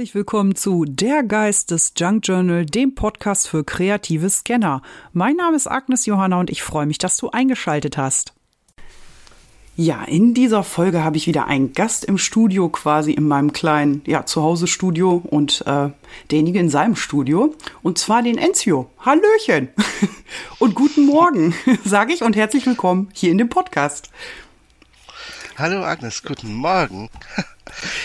Herzlich willkommen zu Der Geist des Junk Journal, dem Podcast für kreative Scanner. Mein Name ist Agnes Johanna und ich freue mich, dass du eingeschaltet hast. Ja, in dieser Folge habe ich wieder einen Gast im Studio, quasi in meinem kleinen ja, Zuhause-Studio und äh, derjenige in seinem Studio. Und zwar den Enzio. Hallöchen und guten Morgen, sage ich und herzlich willkommen hier in dem Podcast. Hallo Agnes, guten Morgen.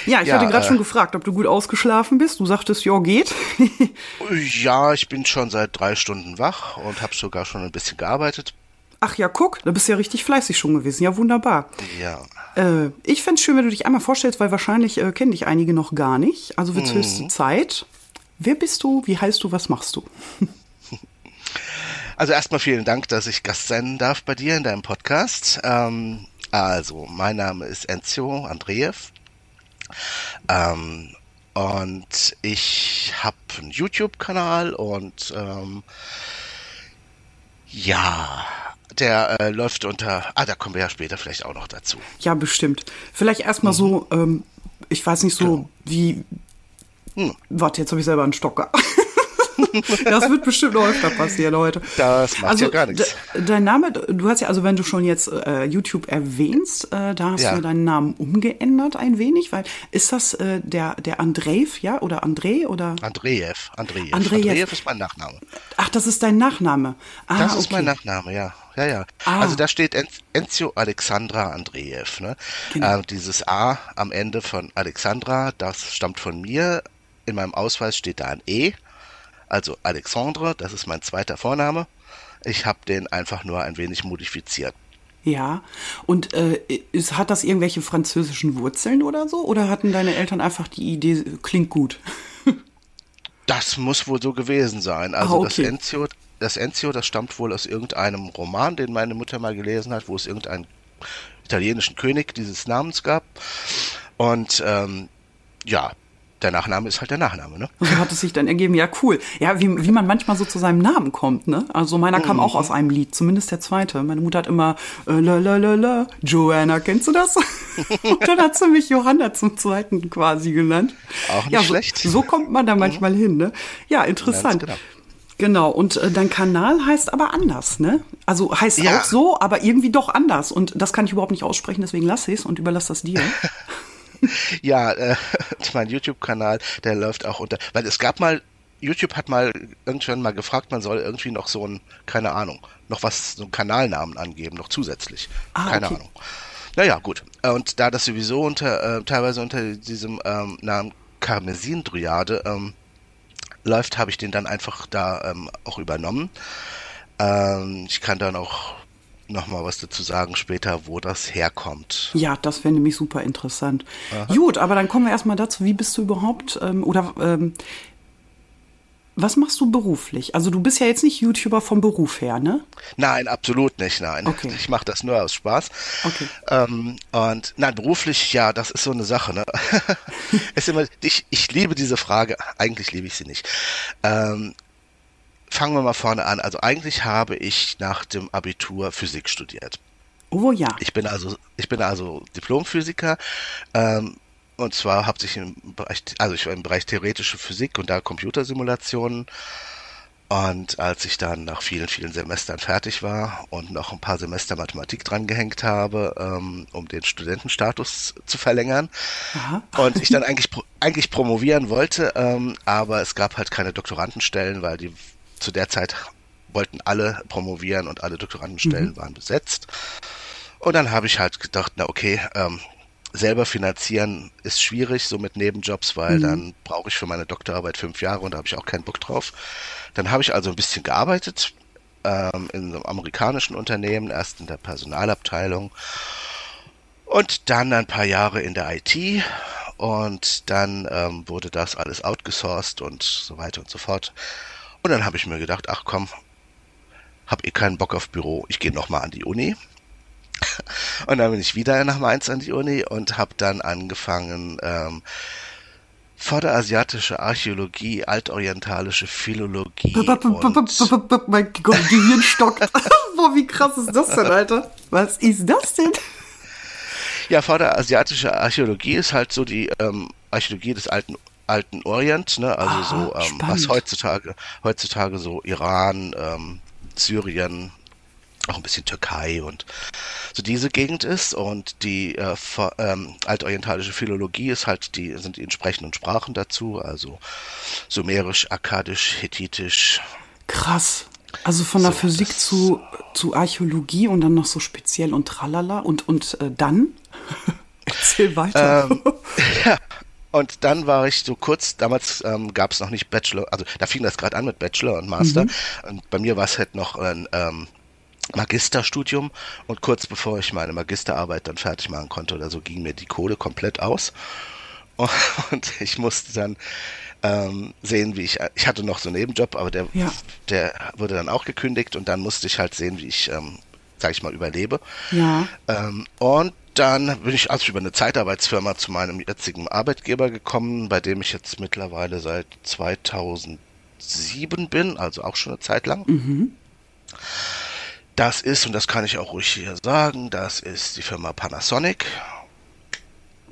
Ja, ich ja, hatte gerade äh, schon gefragt, ob du gut ausgeschlafen bist. Du sagtest, ja, geht. ja, ich bin schon seit drei Stunden wach und habe sogar schon ein bisschen gearbeitet. Ach ja, guck, da bist du ja richtig fleißig schon gewesen. Ja, wunderbar. Ja. Äh, ich fände es schön, wenn du dich einmal vorstellst, weil wahrscheinlich äh, kennen dich einige noch gar nicht. Also wird es mhm. höchste Zeit. Wer bist du? Wie heißt du? Was machst du? Also erstmal vielen Dank, dass ich Gast sein darf bei dir in deinem Podcast. Ähm, also, mein Name ist Enzio Andreev. Ähm, und ich habe einen YouTube-Kanal und ähm, ja, der äh, läuft unter. Ah, da kommen wir ja später vielleicht auch noch dazu. Ja, bestimmt. Vielleicht erstmal mhm. so, ähm, ich weiß nicht so, genau. wie. Hm. Warte, jetzt habe ich selber einen Stocker. das wird bestimmt noch öfter passieren heute. Das macht also, ja gar nichts. Dein Name, du hast ja, also wenn du schon jetzt äh, YouTube erwähnst, äh, da hast ja. du deinen Namen umgeändert ein wenig, weil ist das äh, der, der Andreev, ja, oder André oder? Andreev, Andreev. Andreev. Ist mein Nachname. Ach, das ist dein Nachname. Ah, das ist okay. mein Nachname, ja. Ja, ja. Ah. Also da steht Enzio Alexandra Andreev. Ne? Genau. Äh, dieses A am Ende von Alexandra, das stammt von mir. In meinem Ausweis steht da ein E also Alexandre, das ist mein zweiter Vorname. Ich habe den einfach nur ein wenig modifiziert. Ja, und äh, ist, hat das irgendwelche französischen Wurzeln oder so? Oder hatten deine Eltern einfach die Idee, klingt gut? das muss wohl so gewesen sein. Also ah, okay. das Enzio, das Enzio, das stammt wohl aus irgendeinem Roman, den meine Mutter mal gelesen hat, wo es irgendeinen italienischen König dieses Namens gab. Und ähm, ja, der Nachname ist halt der Nachname, ne? So hat es sich dann ergeben, ja, cool. Ja, wie, wie man manchmal so zu seinem Namen kommt, ne? Also meiner kam mhm. auch aus einem Lied, zumindest der zweite. Meine Mutter hat immer äh, la la la la, Joanna, kennst du das? Und dann hat sie mich Johanna zum zweiten quasi genannt. Auch nicht ja, schlecht. So, so kommt man da manchmal mhm. hin, ne? Ja, interessant. Genau. Genau, und äh, dein Kanal heißt aber anders, ne? Also heißt ja. auch so, aber irgendwie doch anders. Und das kann ich überhaupt nicht aussprechen, deswegen lasse ich es und überlasse das dir. ja, äh, mein YouTube-Kanal, der läuft auch unter, weil es gab mal, YouTube hat mal irgendwann mal gefragt, man soll irgendwie noch so ein, keine Ahnung, noch was, so einen Kanalnamen angeben, noch zusätzlich. Ah, keine okay. Ahnung. Naja, gut. Und da das sowieso unter, äh, teilweise unter diesem ähm, Namen Karmesin-Dryade ähm, läuft, habe ich den dann einfach da ähm, auch übernommen. Ähm, ich kann dann auch nochmal was dazu sagen später, wo das herkommt. Ja, das wäre nämlich super interessant. Aha. Gut, aber dann kommen wir erstmal dazu, wie bist du überhaupt ähm, oder ähm, was machst du beruflich? Also du bist ja jetzt nicht YouTuber vom Beruf her, ne? Nein, absolut nicht, nein. Okay. Ich mache das nur aus Spaß. Okay. Ähm, und nein, beruflich, ja, das ist so eine Sache, ne? ist immer, ich, ich liebe diese Frage, eigentlich liebe ich sie nicht. Ähm, fangen wir mal vorne an. Also eigentlich habe ich nach dem Abitur Physik studiert. Oh ja. Ich bin also, ich bin also Diplomphysiker. Ähm, und zwar hauptsächlich im Bereich, also ich war im Bereich theoretische Physik und da Computersimulationen. Und als ich dann nach vielen, vielen Semestern fertig war und noch ein paar Semester Mathematik dran gehängt habe, ähm, um den Studentenstatus zu verlängern, Aha. und ich dann eigentlich, eigentlich promovieren wollte, ähm, aber es gab halt keine Doktorandenstellen, weil die zu der Zeit wollten alle promovieren und alle Doktorandenstellen mhm. waren besetzt. Und dann habe ich halt gedacht, na okay, ähm, selber finanzieren ist schwierig, so mit Nebenjobs, weil mhm. dann brauche ich für meine Doktorarbeit fünf Jahre und da habe ich auch keinen Bock drauf. Dann habe ich also ein bisschen gearbeitet ähm, in einem amerikanischen Unternehmen, erst in der Personalabteilung und dann ein paar Jahre in der IT und dann ähm, wurde das alles outgesourced und so weiter und so fort. Und dann habe ich mir gedacht, ach komm, hab eh keinen Bock auf Büro, ich gehe nochmal an die Uni. und dann bin ich wieder nach Mainz an die Uni und habe dann angefangen, ähm, vorderasiatische Archäologie, altorientalische Philologie. mein Gehirn stockt. Boah, wie krass ist das denn, Alter? Was ist das denn? Ja, vorderasiatische Archäologie ist halt so die ähm, Archäologie des alten alten Orient, ne? also Ah, so, ähm, was heutzutage, heutzutage so Iran, ähm, Syrien, auch ein bisschen Türkei und so diese Gegend ist und die äh, ähm, altorientalische Philologie ist halt die sind die entsprechenden Sprachen dazu, also Sumerisch, Akkadisch, Hethitisch. Krass. Also von der So, Physik zu, zu Archäologie und dann noch so speziell und tralala. Und, und äh, dann? Erzähl weiter. Ähm, ja. Und dann war ich so kurz, damals ähm, gab es noch nicht Bachelor, also da fing das gerade an mit Bachelor und Master. Und bei mir war es halt noch ein ähm, Magisterstudium. Und kurz bevor ich meine Magisterarbeit dann fertig machen konnte oder so, ging mir die Kohle komplett aus. Und ich musste dann ähm, sehen, wie ich, ich hatte noch so einen Nebenjob, aber der, Ja. der wurde dann auch gekündigt und dann musste ich halt sehen, wie ich, ähm, sag ich mal, überlebe. ja. Ähm, und dann bin ich also über eine Zeitarbeitsfirma zu meinem jetzigen Arbeitgeber gekommen, bei dem ich jetzt mittlerweile seit 2007 bin, also auch schon eine Zeit lang. Das ist, und das kann ich auch ruhig hier sagen, das ist die Firma Panasonic,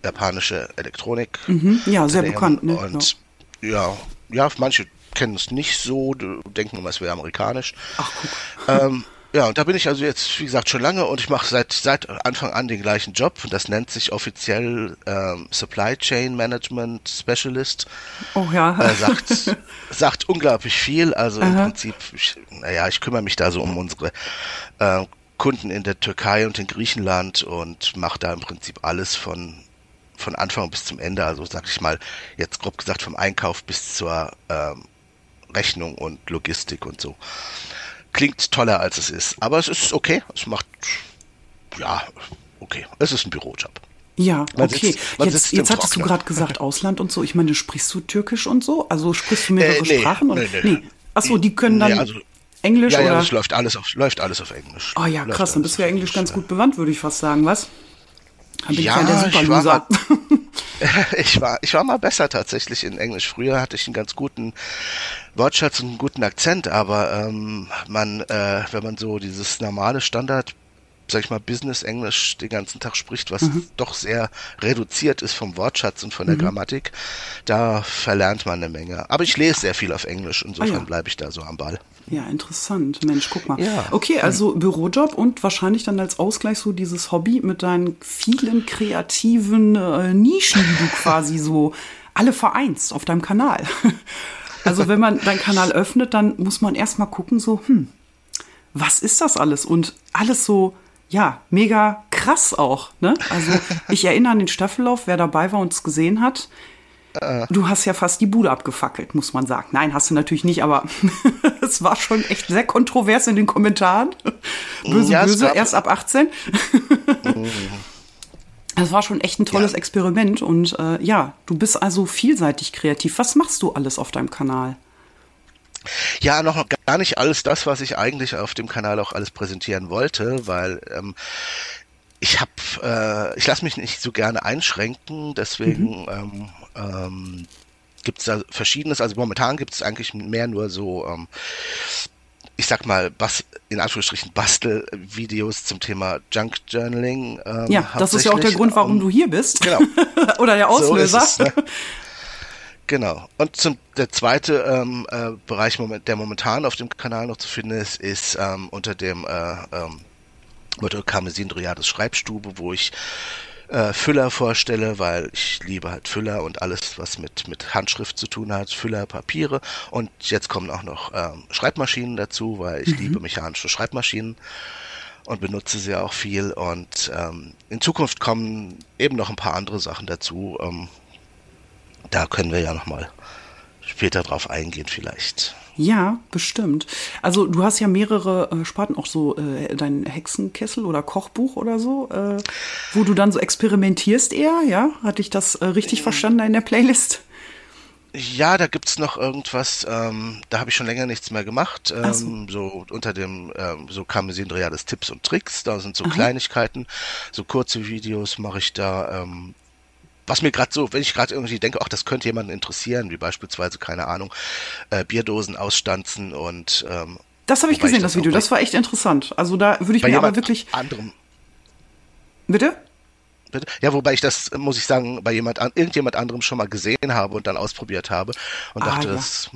japanische Elektronik. Mhm. Ja, sehr bekannt. Ne? Und ja, ja, manche kennen es nicht so, denken immer, es wäre amerikanisch. Ach, guck. Ähm, ja, und da bin ich also jetzt, wie gesagt, schon lange und ich mache seit, seit Anfang an den gleichen Job und das nennt sich offiziell ähm, Supply Chain Management Specialist. Oh ja. Äh, sagt, sagt unglaublich viel. Also im Aha. Prinzip, ich, naja, ich kümmere mich da so um unsere äh, Kunden in der Türkei und in Griechenland und mache da im Prinzip alles von von Anfang bis zum Ende, also sag ich mal, jetzt grob gesagt vom Einkauf bis zur ähm, Rechnung und Logistik und so. Klingt toller als es ist, aber es ist okay. Es macht ja okay. Es ist ein Bürojob. Ja, Man okay. sitzt- jetzt jetzt hattest du Trockenen. gerade gesagt Ausland und so. Ich meine, sprichst du Türkisch und so? Also sprichst du mehrere Äh, nee, Sprachen? Oder? nee, nee. Ach so, die können dann Nee, also- Englisch Ja, ja, oder? das läuft alles auf läuft alles auf Englisch. oh ja, Läuft krass. Dann bist du ja Englisch ganz gut bewandt, würde ich fast sagen, was? Bin Ja, ich ja ich war Superloser. Ich war, ich war mal besser tatsächlich in Englisch. Früher hatte ich einen ganz guten Wortschatz und einen guten Akzent, aber ähm, man, äh, wenn man so dieses normale Standard, sag ich mal, Business-Englisch den ganzen Tag spricht, was Mhm. doch sehr reduziert ist vom Wortschatz und von der Grammatik, da verlernt man eine Menge. Aber ich lese sehr viel auf Englisch, insofern Ah, ja. bleibe ich da so am Ball. Ja, interessant. Mensch, guck mal. Ja. Okay, also Bürojob und wahrscheinlich dann als Ausgleich so dieses Hobby mit deinen vielen kreativen äh, Nischen, die du quasi so alle vereinst auf deinem Kanal. Also wenn man deinen Kanal öffnet, dann muss man erstmal gucken, so, hm, was ist das alles? Und alles so, ja, mega krass auch. Ne? Also ich erinnere an den Staffellauf, wer dabei war und es gesehen hat. Du hast ja fast die Bude abgefackelt, muss man sagen. Nein, hast du natürlich nicht, aber es war schon echt sehr kontrovers in den Kommentaren. Böse, Ja, böse, gab- erst ab 18. Es war schon echt ein tolles Ja. Experiment und äh, ja, du bist also vielseitig kreativ. Was machst du alles auf deinem Kanal? Ja, noch gar nicht alles das, was ich eigentlich auf dem Kanal auch alles präsentieren wollte, weil ähm, ich habe, äh, ich lasse mich nicht so gerne einschränken, deswegen ähm, ähm, gibt es da verschiedenes. Also momentan gibt es eigentlich mehr nur so, ähm, ich sag mal, bas in Anführungsstrichen Bastelvideos zum Thema Junk Journaling. Ähm, Ja, das ist ja auch der. Grund, warum du hier bist. Genau. Oder der So Auslöser. es, ne? Genau. Und zum, der zweite ähm, äh, Bereich, moment, der momentan auf dem Kanal noch zu finden ist, ist ähm, unter dem äh, ähm, Motto Karmesin Dryades Schreibstube, wo ich äh, Füller vorstelle, weil ich liebe halt Füller und alles, was mit, mit Handschrift zu tun hat, Füller, Papiere. Und jetzt kommen auch noch ähm, Schreibmaschinen dazu, weil ich liebe mechanische Schreibmaschinen und benutze sie auch viel. Und ähm, in Zukunft kommen eben noch ein paar andere Sachen dazu. Ähm, da können wir ja nochmal später drauf eingehen vielleicht. Ja, bestimmt. Also du hast ja mehrere äh, Sparten, auch so äh, dein Hexenkessel oder Kochbuch oder so, äh, wo du dann so experimentierst eher, ja? Hatte ich das äh, richtig verstanden da in der Playlist? Ja, da gibt's noch irgendwas, ähm, da habe ich schon länger nichts mehr gemacht. Ähm, so. so. unter dem, ähm, so Karmesin Reales Tipps und Tricks, da sind so Kleinigkeiten, so kurze Videos mache ich da. Was mir gerade so, wenn ich gerade irgendwie denke, ach, das könnte jemanden interessieren, wie beispielsweise, keine Ahnung, äh, Bierdosen ausstanzen und ähm, Das habe ich Wobei ich gesehen, das das Video. Das war echt interessant. Also da würde ich mir aber wirklich. anderem Bitte? Bitte? Ja, wobei ich das, muss ich sagen, bei jemand, irgendjemand anderem schon mal gesehen habe und dann ausprobiert habe und ah, dachte, ja. das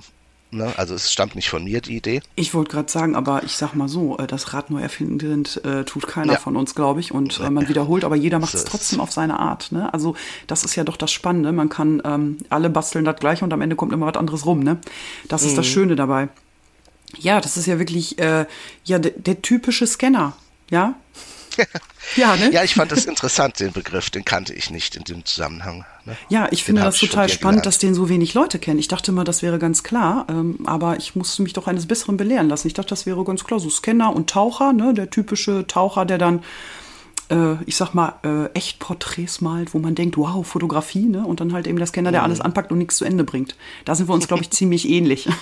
Ne? Also es stammt nicht von mir, die Idee. Ich wollte gerade sagen, aber ich sag mal so, äh, das Rad neu erfinden äh, tut keiner ja. von uns, glaube ich. Und äh, man wiederholt, aber jeder macht es trotzdem auf seine Art. Ne? Also das ist ja doch das Spannende. Man kann ähm, alle basteln das gleiche und am Ende kommt immer was anderes rum. Ne? Das ist mhm. das Schöne dabei. Ja, das ist ja wirklich äh, ja, der typische Scanner. Ja, ja, ne? ja, ich fand das interessant, den Begriff, den kannte ich nicht in dem Zusammenhang. Ne? Ja, ich finde das total spannend, dass den so wenig Leute kennen. Ich dachte immer, das wäre ganz klar, ähm, aber ich musste mich doch eines Besseren belehren lassen. Ich dachte, das wäre ganz klar, so Scanner und Taucher, ne? der typische Taucher, der dann äh, ich sag mal, äh, echt Porträts malt, wo man denkt, wow, Fotografie, ne? Und dann halt eben der Scanner, der mhm. alles anpackt und nichts zu Ende bringt. Da sind wir uns, glaube ich, ziemlich ähnlich.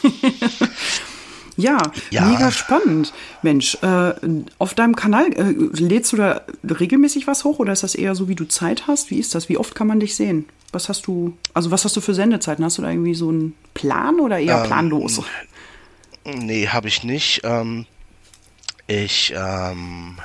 Ja, ja, mega spannend. Mensch, äh, auf deinem Kanal äh, lädst du da regelmäßig was hoch oder ist das eher so, wie du Zeit hast? Wie ist das? Wie oft kann man dich sehen? Was hast du, also was hast du für Sendezeiten? Hast du da irgendwie so einen Plan oder eher ähm, planlos? Nee, habe ich nicht. Ähm, ich ähm,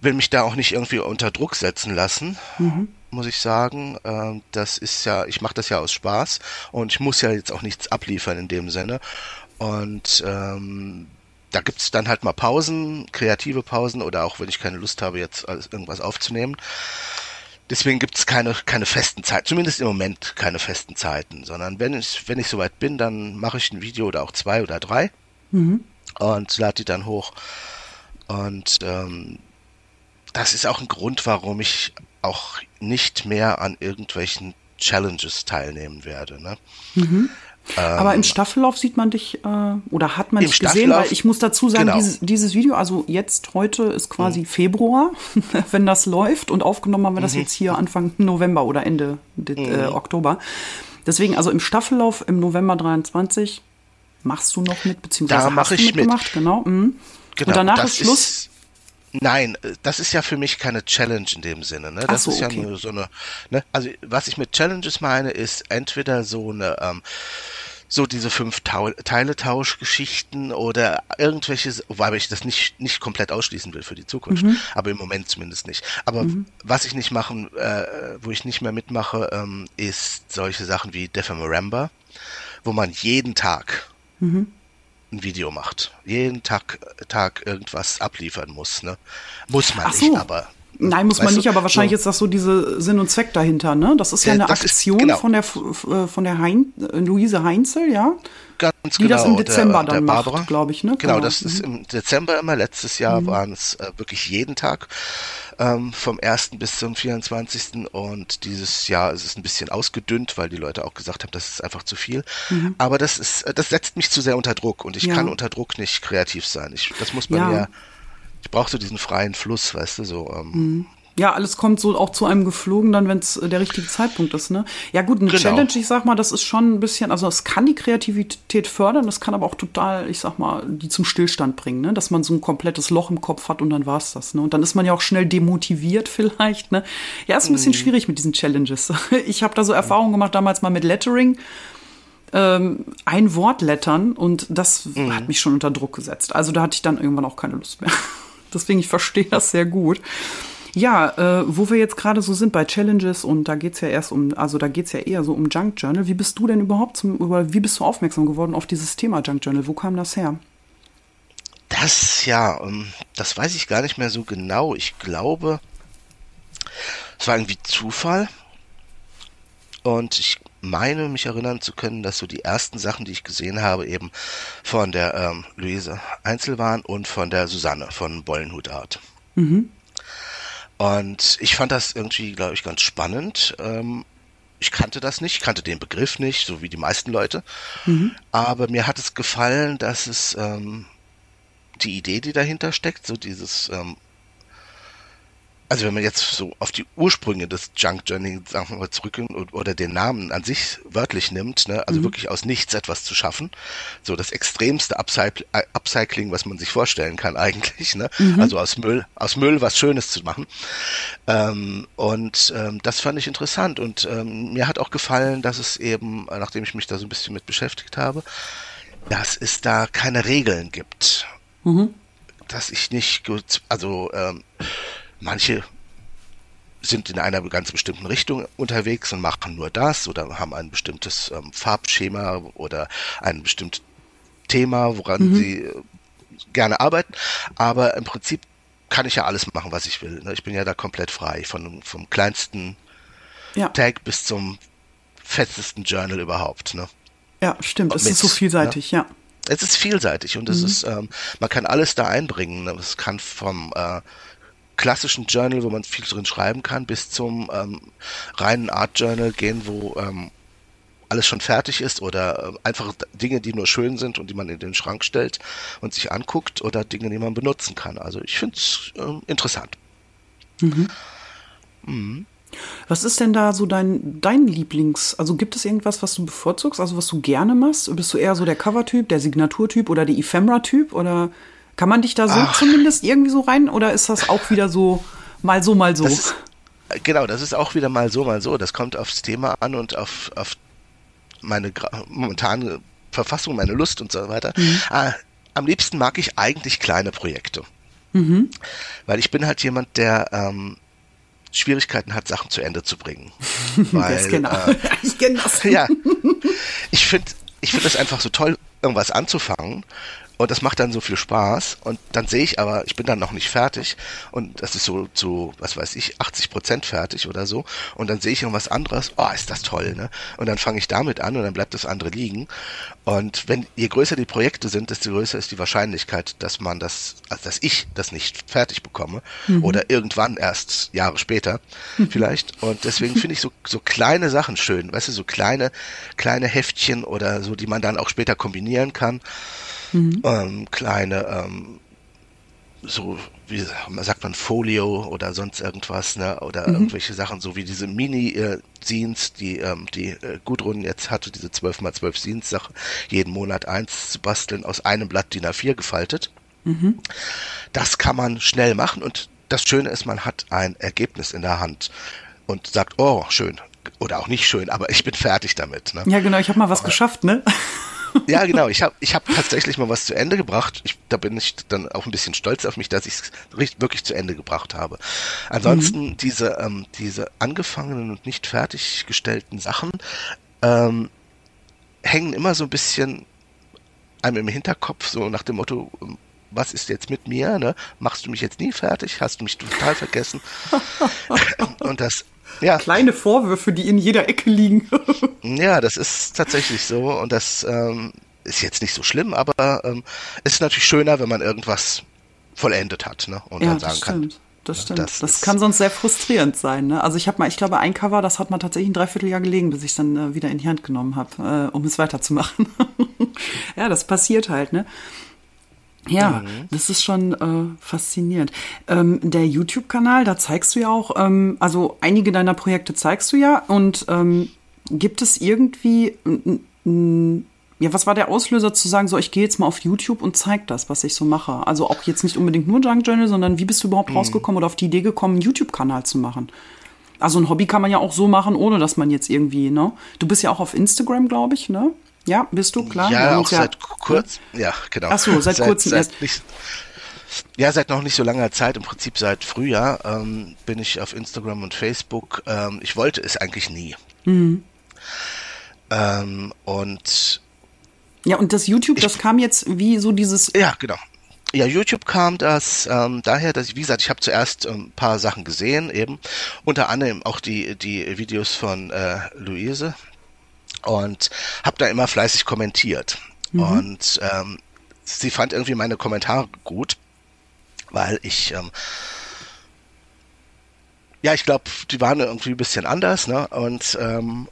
will mich da auch nicht irgendwie unter Druck setzen lassen. Mhm muss ich sagen. Ähm, das ist ja, ich mache das ja aus Spaß und ich muss ja jetzt auch nichts abliefern in dem Sinne. Und ähm, da gibt's dann halt mal Pausen, kreative Pausen oder auch wenn ich keine Lust habe, jetzt irgendwas aufzunehmen. Deswegen gibt's keine, keine festen Zeiten, zumindest im Moment keine festen Zeiten, sondern wenn ich, wenn ich soweit bin, dann mache ich ein Video oder auch zwei oder drei mhm. und lade die dann hoch. Und ähm, das ist auch ein Grund, warum ich auch nicht mehr an irgendwelchen Challenges teilnehmen werde. Ne? Mhm. Aber im ähm, Staffellauf sieht man dich äh, oder hat man dich gesehen, weil ich muss dazu sagen, genau. dieses, dieses Video, also jetzt heute ist quasi mhm. Februar, wenn das läuft und aufgenommen haben wir das mhm. jetzt hier Anfang November oder Ende mhm. äh, Oktober. Deswegen, also im Staffellauf im November 23 machst du noch mit, beziehungsweise da hast du mitgemacht, mit. genau. Mhm. genau. Und danach ist Schluss. Ist Nein, äh, das ist ja für mich keine Challenge in dem Sinne. Ne? Das so, ist ja okay. nur so eine. Ne? Also was ich mit Challenges meine, ist entweder so eine ähm, so diese fünf Teile-Tauschgeschichten oder irgendwelche, wobei ich das nicht, nicht komplett ausschließen will für die Zukunft, mhm. aber im Moment zumindest nicht. Aber mhm. was ich nicht machen, äh, wo ich nicht mehr mitmache, ähm, ist solche Sachen wie Defamaramba, wo man jeden Tag mhm ein Video macht. Jeden Tag, Tag irgendwas abliefern muss. Ne? Muss man so. nicht, aber. Nein, muss man nicht, du? aber wahrscheinlich so. ist das so diese Sinn und Zweck dahinter, ne? Das ist ja eine das Aktion ist, genau. von der äh, von der hein, äh, Luise Heinzel, ja? Ganz die genau. das im Dezember der, dann der macht, glaube ich, ne? Genau, genau, das ist im Dezember immer. Letztes Jahr mhm. waren es äh, wirklich jeden Tag ähm, vom 1. bis zum 24. Und dieses Jahr ist es ein bisschen ausgedünnt, weil die Leute auch gesagt haben, das ist einfach zu viel. Mhm. Aber das ist, das setzt mich zu sehr unter Druck und ich ja. kann unter Druck nicht kreativ sein. Ich, das muss man ja, ja ich brauche so diesen freien Fluss, weißt du, so. Ähm, mhm. Ja, alles kommt so auch zu einem geflogen, dann, wenn es äh, der richtige Zeitpunkt ist, ne? Ja, gut, eine genau. Challenge, ich sag mal, das ist schon ein bisschen, also es kann die Kreativität fördern, das kann aber auch total, ich sag mal, die zum Stillstand bringen, ne? Dass man so ein komplettes Loch im Kopf hat und dann war's das, ne? Und dann ist man ja auch schnell demotiviert vielleicht, ne? Ja, ist ein bisschen mhm. schwierig mit diesen Challenges. Ich habe da so Erfahrungen gemacht damals mal mit Lettering. Ähm, ein Wort lettern und das mhm. hat mich schon unter Druck gesetzt. Also da hatte ich dann irgendwann auch keine Lust mehr. Deswegen, ich verstehe das sehr gut. Ja, äh, wo wir jetzt gerade so sind bei Challenges und da geht's ja erst um, also da geht's ja eher so um Junk Journal. Wie bist du denn überhaupt zum, oder wie bist du aufmerksam geworden auf dieses Thema Junk Journal? Wo kam das her? Das, ja, ähm, das weiß ich gar nicht mehr so genau. Ich glaube, es war irgendwie Zufall. Und ich meine, mich erinnern zu können, dass so die ersten Sachen, die ich gesehen habe, eben von der ähm, Luise Einzel waren und von der Susanne von Bollenhut Art. Mhm. Und ich fand das irgendwie, glaube ich, ganz spannend. Ähm, ich kannte das nicht, kannte den Begriff nicht, so wie die meisten Leute. Mhm. Aber mir hat es gefallen, dass es ähm, die Idee, die dahinter steckt, so dieses ähm, also wenn man jetzt so auf die Ursprünge des Junk Journey, sagen wir mal, zurück oder den Namen an sich wörtlich nimmt, ne, also mhm. wirklich aus nichts etwas zu schaffen, so das extremste Upcycling, äh, Upcycling was man sich vorstellen kann eigentlich, ne, mhm. also aus Müll, aus Müll was Schönes zu machen. Ähm, und ähm, das fand ich interessant und ähm, mir hat auch gefallen, dass es eben, nachdem ich mich da so ein bisschen mit beschäftigt habe, dass es da keine Regeln gibt. Mhm. Dass ich nicht also ähm, manche sind in einer ganz bestimmten Richtung unterwegs und machen nur das oder haben ein bestimmtes ähm, Farbschema oder ein bestimmtes Thema, woran mhm. sie äh, gerne arbeiten. Aber im Prinzip kann ich ja alles machen, was ich will. Ne? Ich bin ja da komplett frei, von, vom kleinsten ja. Tag bis zum fettesten Journal überhaupt. Ne? Ja, stimmt. Es ist so vielseitig, ne? ja. Es ist vielseitig und es mhm. ist, ähm, man kann alles da einbringen. Ne? Es kann vom äh, klassischen Journal, wo man viel drin schreiben kann, bis zum ähm, reinen Art Journal gehen, wo ähm, alles schon fertig ist oder äh, einfach Dinge, die nur schön sind und die man in den Schrank stellt und sich anguckt oder Dinge, die man benutzen kann. Also ich finde es äh, interessant. Mhm. Mhm. Was ist denn da so dein, dein Lieblings? Also gibt es irgendwas, was du bevorzugst, also was du gerne machst? Bist du eher so der Cover-Typ, der Signaturtyp oder der Ephemera-Typ? Oder kann man dich da so Ach. zumindest irgendwie so rein? Oder ist das auch wieder so mal so, mal so? Das ist, genau, das ist auch wieder mal so, mal so. Das kommt aufs Thema an und auf, auf meine momentane Verfassung, meine Lust und so weiter. Mhm. Ah, am liebsten mag ich eigentlich kleine Projekte. Mhm. Weil ich bin halt jemand, der ähm, Schwierigkeiten hat, Sachen zu Ende zu bringen. Weil, das genau. Äh, ich kenne das. Ja, ich finde ich finde das einfach so toll, irgendwas anzufangen und das macht dann so viel Spaß. Und dann sehe ich aber, ich bin dann noch nicht fertig. Und das ist so zu, was weiß ich, 80 Prozent fertig oder so. Und dann sehe ich irgendwas anderes. Oh, ist das toll, ne? Und dann fange ich damit an und dann bleibt das andere liegen. Und wenn, je größer die Projekte sind, desto größer ist die Wahrscheinlichkeit, dass man das, also dass ich das nicht fertig bekomme. Mhm. Oder irgendwann erst Jahre später mhm. vielleicht. Und deswegen finde ich so, so kleine Sachen schön. Weißt du, so kleine, kleine Heftchen oder so, die man dann auch später kombinieren kann mhm. ähm, kleine, ähm, so wie sagt man, Folio oder sonst irgendwas, ne? Oder mhm. irgendwelche Sachen, so wie diese Mini-Scenes, die, ähm, die äh, Gudrun jetzt hatte, diese 12x12 Scenes-Sache, jeden Monat eins zu basteln, aus einem Blatt DIN A4 gefaltet. Mhm. Das kann man schnell machen und das Schöne ist, man hat ein Ergebnis in der Hand und sagt, oh, schön. Oder auch nicht schön, aber ich bin fertig damit. Ne? Ja, genau, ich habe mal was aber, geschafft, ne? ja, genau. Ich habe ich hab tatsächlich mal was zu Ende gebracht. Ich, da bin ich dann auch ein bisschen stolz auf mich, dass ich es wirklich zu Ende gebracht habe. Ansonsten mhm. diese, ähm, diese angefangenen und nicht fertiggestellten Sachen ähm, hängen immer so ein bisschen einem im Hinterkopf, so nach dem Motto, ähm, was ist jetzt mit mir? Ne? Machst du mich jetzt nie fertig? Hast du mich total vergessen? und das ja. Kleine Vorwürfe, die in jeder Ecke liegen. ja, das ist tatsächlich so und das ähm, ist jetzt nicht so schlimm, aber ähm, es ist natürlich schöner, wenn man irgendwas vollendet hat ne? und ja, dann sagen kann. Stimmt. Das stimmt. Das, das kann sonst sehr frustrierend sein. Ne? Also ich habe mal, ich glaube, ein Cover, das hat mal tatsächlich ein Dreivierteljahr gelegen, bis ich es dann äh, wieder in die Hand genommen habe, äh, um es weiterzumachen. ja, das passiert halt, ne? Ja, mhm. das ist schon äh, faszinierend. Ähm, der YouTube-Kanal, da zeigst du ja auch, ähm, also einige deiner Projekte zeigst du ja und ähm, gibt es irgendwie, ja, was war der Auslöser zu sagen, so ich gehe jetzt mal auf YouTube und zeig das, was ich so mache? Also auch jetzt nicht unbedingt nur Junk Journal, sondern wie bist du überhaupt mhm. rausgekommen oder auf die Idee gekommen, einen YouTube-Kanal zu machen? Also ein Hobby kann man ja auch so machen, ohne dass man jetzt irgendwie, ne? Du bist ja auch auf Instagram, glaube ich, ne? Ja, bist du klar? Ja, auch seit kurz. Ja, genau. Ach so, seit, seit kurzem seit erst. Nicht, ja, seit noch nicht so langer Zeit, im Prinzip seit Frühjahr, ähm, bin ich auf Instagram und Facebook. Ähm, ich wollte es eigentlich nie. Mhm. Ähm, und ja, und das YouTube, ich, das kam jetzt wie so dieses. Ja, genau. Ja, YouTube kam das ähm, daher, dass ich, wie gesagt, ich habe zuerst ein ähm, paar Sachen gesehen, eben unter anderem auch die die Videos von äh, Luise, und habe da immer fleißig kommentiert. Mhm. Und ähm, sie fand irgendwie meine Kommentare gut, weil ich ähm, ja, ich glaube, die waren irgendwie ein bisschen anders, ne? Und ähm,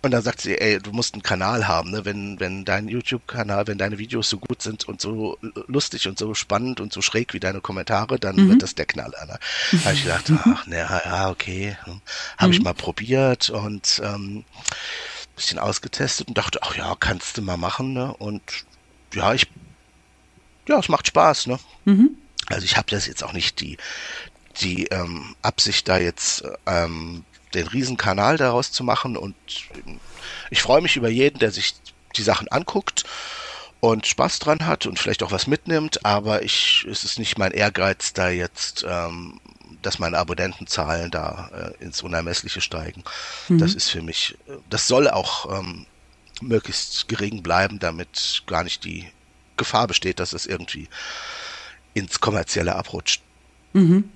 und dann sagt sie, ey, du musst einen Kanal haben, ne? Wenn wenn dein YouTube-Kanal, wenn deine Videos so gut sind und so lustig und so spannend und so schräg wie deine Kommentare, dann mhm. wird das der Knaller. Ne? Da habe ich gedacht, ach, ne, ja, okay, hm. habe mhm. ich mal probiert und ähm, bisschen ausgetestet und dachte, ach ja, kannst du mal machen, ne? Und ja, ich, ja, es macht Spaß, ne? Mhm. Also ich habe das jetzt auch nicht die, die ähm, Absicht, da jetzt ähm, den Riesenkanal daraus zu machen und ich freue mich über jeden, der sich die Sachen anguckt und Spaß dran hat und vielleicht auch was mitnimmt, aber ich, es ist nicht mein Ehrgeiz, da jetzt ähm, dass meine Abonnentenzahlen da äh, ins Unermessliche steigen. Mhm. Das ist für mich, äh, das soll auch ähm, möglichst gering bleiben, damit gar nicht die Gefahr besteht, dass es irgendwie ins Kommerzielle abrutscht. Mhm.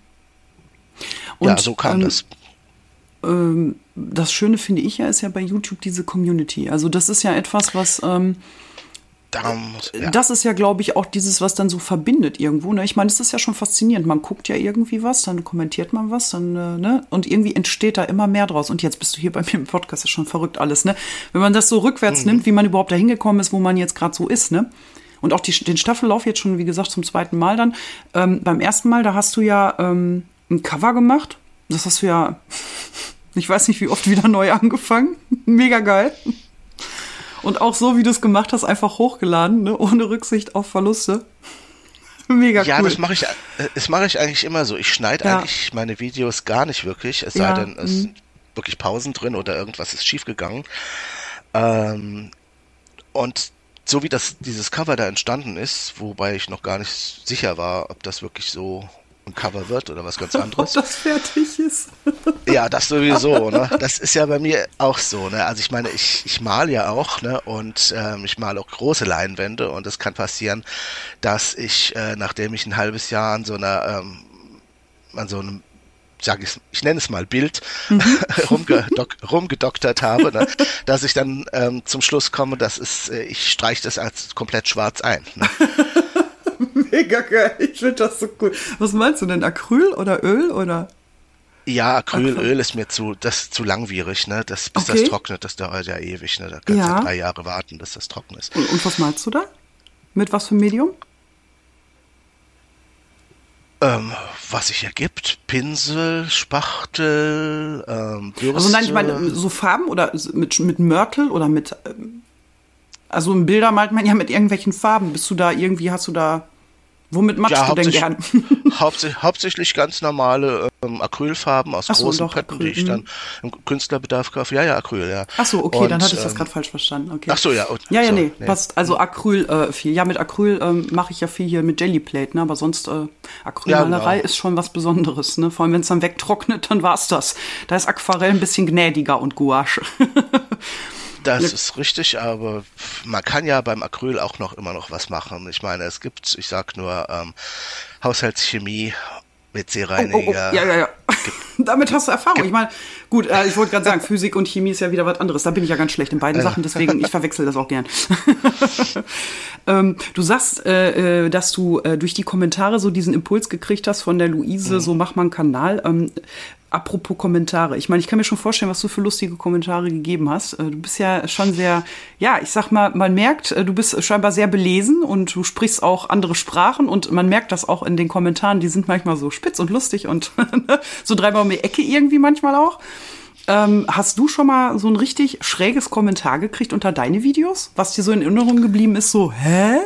Und, ja, so kam ähm, das. Ähm, das Schöne finde ich ja ist ja bei YouTube diese Community. Also das ist ja etwas, was ähm, muss, ja. Das ist ja, glaube ich, auch dieses, was dann so verbindet irgendwo. Ne? Ich meine, es ist ja schon faszinierend. Man guckt ja irgendwie was, dann kommentiert man was, dann, äh, ne? Und irgendwie entsteht da immer mehr draus. Und jetzt bist du hier bei mir im Podcast, ist schon verrückt alles, ne? Wenn man das so rückwärts mhm. nimmt, wie man überhaupt da hingekommen ist, wo man jetzt gerade so ist, ne? Und auch die, den Staffellauf jetzt schon, wie gesagt, zum zweiten Mal dann. Ähm, beim ersten Mal, da hast du ja ähm, ein Cover gemacht. Das hast du ja, ich weiß nicht, wie oft wieder neu angefangen. Mega geil. Und auch so, wie du es gemacht hast, einfach hochgeladen, ne? ohne Rücksicht auf Verluste. Mega ja, cool. das mache ich, das mache ich eigentlich immer so. Ich schneide ja. eigentlich meine Videos gar nicht wirklich, es ja. sei denn, es mhm. sind wirklich Pausen drin oder irgendwas ist schiefgegangen. Ähm, und so wie das, dieses Cover da entstanden ist, wobei ich noch gar nicht sicher war, ob das wirklich so ein Cover wird oder was ganz anderes. Ob das fertig ist. ja, das sowieso. Ne? Das ist ja bei mir auch so. Ne? Also ich meine, ich, ich male ja auch ne? und ähm, ich male auch große Leinwände und es kann passieren, dass ich, äh, nachdem ich ein halbes Jahr an so einer ähm, an so einem sag ich, ich nenne es mal Bild, mhm. rumgedock, rumgedoktert habe, ne, dass ich dann ähm, zum Schluss komme, dass es, äh, ich streiche das als komplett schwarz ein. Ne? Mega geil. Ich finde das so cool. Was meinst du denn? Acryl oder Öl oder? Ja, Acrylöl ist mir zu, das zu langwierig, ne? Das, bis okay. das trocknet, das dauert ja ewig, ne? Da kannst du ja. drei Jahre warten, bis das trocken ist. Und, und, was malst du da? Mit was für Medium? Ähm, was sich ergibt. Pinsel, Spachtel, ähm, Bürste. Also nein, ich meine, so Farben oder mit, mit Mörtel oder mit, ähm, also Bilder malt man ja mit irgendwelchen Farben. Bist du da irgendwie, hast du da Womit machst ja, du denn gern? hauptsächlich, hauptsächlich ganz normale ähm, Acrylfarben aus so, großen Pötten, die ich dann mhm. im Künstlerbedarf kaufe. Ja, ja, Acryl, ja. Ach so, okay, und, dann hatte ich das ähm, gerade falsch verstanden. Okay. Ach so, ja. Und, ja, ja, so, nee, nee, passt. Also Acryl äh, viel. Ja, mit Acryl ähm, mache ich ja viel hier mit Jellyplate, ne? aber sonst äh, Acrylmalerei ja, genau. ist schon was Besonderes. Ne? Vor allem, wenn es dann wegtrocknet, dann war's das. Da ist Aquarell ein bisschen gnädiger und Gouache. Das ja. ist richtig, aber man kann ja beim Acryl auch noch immer noch was machen. Ich meine, es gibt, ich sag nur, ähm, Haushaltschemie, WC-Reiniger. Oh, oh, oh. Ja, ja, ja. Damit hast du Erfahrung. Ich meine, gut, äh, ich wollte gerade sagen, Physik und Chemie ist ja wieder was anderes. Da bin ich ja ganz schlecht in beiden Sachen, deswegen ich verwechsel das auch gern. ähm, du sagst, äh, äh, dass du äh, durch die Kommentare so diesen Impuls gekriegt hast von der Luise, mhm. so mach mal einen Kanal. Ähm, Apropos Kommentare. Ich meine, ich kann mir schon vorstellen, was du für lustige Kommentare gegeben hast. Äh, du bist ja schon sehr, ja, ich sag mal, man merkt, äh, du bist scheinbar sehr belesen und du sprichst auch andere Sprachen und man merkt das auch in den Kommentaren. Die sind manchmal so spitz und lustig und so dreimal um die Ecke irgendwie manchmal auch. Ähm, hast du schon mal so ein richtig schräges Kommentar gekriegt unter deine Videos? Was dir so in Erinnerung geblieben ist, so, hä?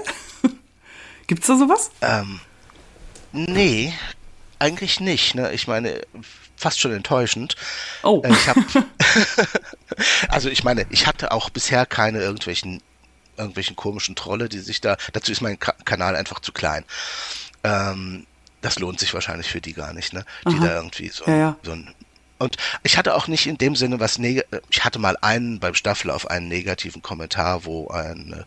Gibt's da sowas? Ähm, nee, eigentlich nicht. Ne? Ich meine, fast schon enttäuschend. Oh. Äh, ich hab, also ich meine, ich hatte auch bisher keine irgendwelchen irgendwelchen komischen Trolle, die sich da. Dazu ist mein Ka Kanal einfach zu klein. Ähm, das lohnt sich wahrscheinlich für die gar nicht, ne? Die Aha. da irgendwie so, ja, ja. so ein und ich hatte auch nicht in dem Sinne was neg ich hatte mal einen beim Staffel auf einen negativen Kommentar, wo eine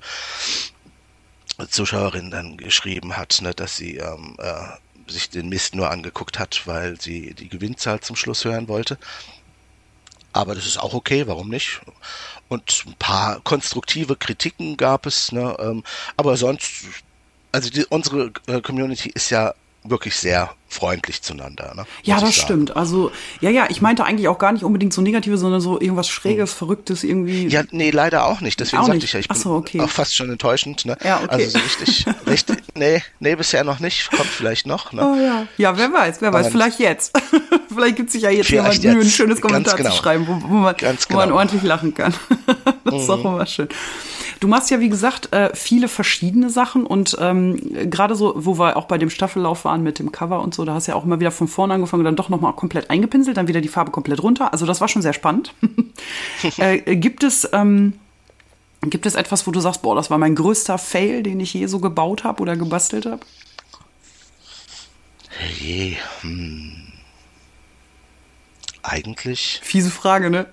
Zuschauerin dann geschrieben hat, ne, dass sie ähm, äh, sich den Mist nur angeguckt hat, weil sie die Gewinnzahl zum Schluss hören wollte. Aber das ist auch okay, warum nicht? Und ein paar konstruktive Kritiken gab es, ne? Ähm, aber sonst, also die, unsere äh, Community ist ja wirklich sehr freundlich zueinander. Ne? Ja, das stimmt. Also, ja, ja, ich meinte eigentlich auch gar nicht unbedingt so negative, sondern so irgendwas Schräges, hm. Verrücktes irgendwie. Ja, nee, leider auch nicht. Deswegen auch sagte nicht. ich ja, ich bin so, okay. auch fast schon enttäuschend. Ne? Ja, okay. Also so richtig, richtig, nee, nee, bisher noch nicht. Kommt vielleicht noch. Ne? Oh ja. Ja, wer weiß, wer weiß, vielleicht jetzt. vielleicht gibt sich ja jetzt jemand Mühe, ein schönes Kommentar genau. zu schreiben, wo, wo man, genau. wo man genau. ordentlich lachen kann. das ist auch mhm. immer schön. Du machst ja, wie gesagt, äh, viele verschiedene Sachen und ähm, gerade so, wo wir auch bei dem Staffellauf waren mit dem Cover und so, da hast du ja auch immer wieder von vorne angefangen und dann doch nochmal komplett eingepinselt, dann wieder die Farbe komplett runter. Also das war schon sehr spannend. äh, gibt es ähm, gibt es etwas, wo du sagst, boah, das war mein größter Fail, den ich je so gebaut habe oder gebastelt habe? Hey, hm. eigentlich. Fiese Frage, ne?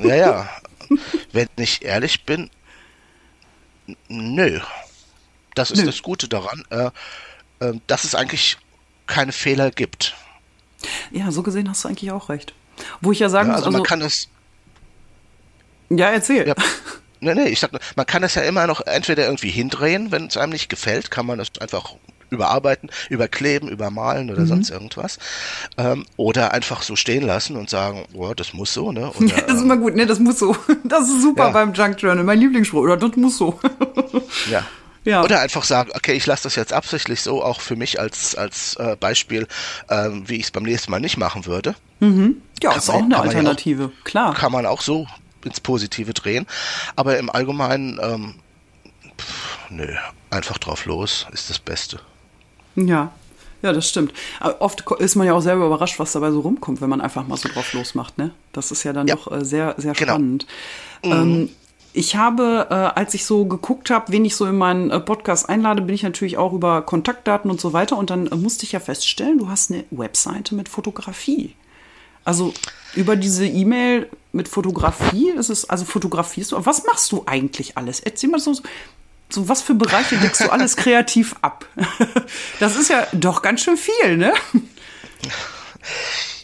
Ja, ja. Wenn ich ehrlich bin, nö. Das ist nö. das Gute daran, äh, äh, dass es eigentlich keine Fehler gibt. Ja, so gesehen hast du eigentlich auch recht. Wo ich ja sagen ja, also muss, also man kann es. Ja, erzähl. Ja. Nee, nee, ich sag, man kann es ja immer noch entweder irgendwie hindrehen, wenn es einem nicht gefällt, kann man das einfach überarbeiten, überkleben, übermalen oder mhm. sonst irgendwas. Ähm, oder einfach so stehen lassen und sagen, boah, das muss so, ne? Oder, ja, das ist immer gut, ne? Das muss so. Das ist super ja. beim Junk Journal, mein Lieblingsspruch, oder das muss so. ja. Ja. Oder einfach sagen, okay, ich lasse das jetzt absichtlich so, auch für mich als, als äh, Beispiel, ähm, wie ich es beim nächsten Mal nicht machen würde. Mhm. Ja, kann ist man, auch eine Alternative, auch, klar. Kann man auch so ins Positive drehen. Aber im Allgemeinen, ähm, pff, nö, einfach drauf los ist das Beste. Ja, ja, das stimmt. Aber oft ist man ja auch selber überrascht, was dabei so rumkommt, wenn man einfach mal so drauf losmacht. Ne? Das ist ja dann ja. doch äh, sehr, sehr genau. spannend. Mhm. Ähm, ich habe, äh, als ich so geguckt habe, wen ich so in meinen äh, Podcast einlade, bin ich natürlich auch über Kontaktdaten und so weiter. Und dann äh, musste ich ja feststellen, du hast eine Webseite mit Fotografie. Also über diese E-Mail mit Fotografie, ist es, also fotografierst du, was machst du eigentlich alles? Erzähl mal so, so was für Bereiche deckst du alles kreativ ab? Das ist ja doch ganz schön viel, ne?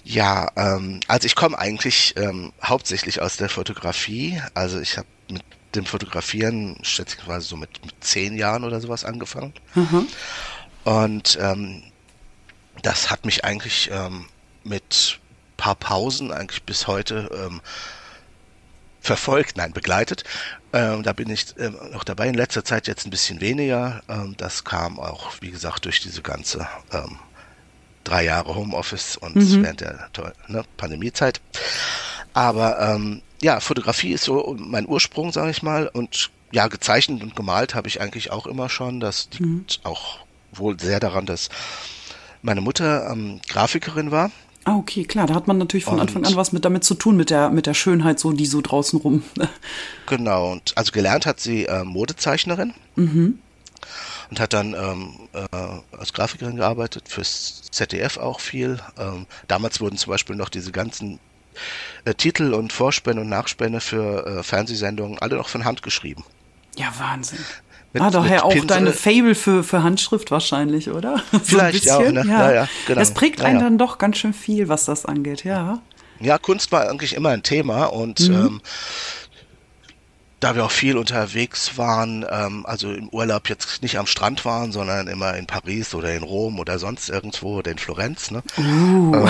Ja, ähm, also ich komme eigentlich ähm, hauptsächlich aus der Fotografie. Also ich habe mit dem Fotografieren, schätze ich mal so mit, mit zehn Jahren oder sowas angefangen. Mhm. Und ähm, das hat mich eigentlich ähm, mit paar Pausen eigentlich bis heute ähm, verfolgt, nein, begleitet. Ähm, da bin ich ähm, noch dabei. In letzter Zeit jetzt ein bisschen weniger. Ähm, das kam auch, wie gesagt, durch diese ganze ähm, drei Jahre Homeoffice und mhm. während der ne, Pandemiezeit. Aber ähm, ja, Fotografie ist so mein Ursprung, sage ich mal. Und ja, gezeichnet und gemalt habe ich eigentlich auch immer schon. Das liegt mhm. auch wohl sehr daran, dass meine Mutter ähm, Grafikerin war Ah, okay, klar, da hat man natürlich von und, Anfang an was mit damit zu tun, mit der, mit der Schönheit, so die so draußen rum. genau, und also gelernt hat sie äh, Modezeichnerin. Mhm. Und hat dann ähm, äh, als Grafikerin gearbeitet, fürs ZDF auch viel. Ähm, damals wurden zum Beispiel noch diese ganzen äh, Titel und Vorspänne und Nachspänne für äh, Fernsehsendungen alle noch von Hand geschrieben. Ja, Wahnsinn. Mit, ah, daher auch deine Fable für, für Handschrift wahrscheinlich, oder? so Vielleicht ja, ne? ja. ja, ja genau. Das prägt einen ja, dann doch ganz schön viel, was das angeht, ja. Ja, Kunst war eigentlich immer ein Thema und mhm. ähm, da wir auch viel unterwegs waren, ähm, also im Urlaub jetzt nicht am Strand waren, sondern immer in Paris oder in Rom oder sonst irgendwo oder in Florenz. Ne? Uh. Ähm,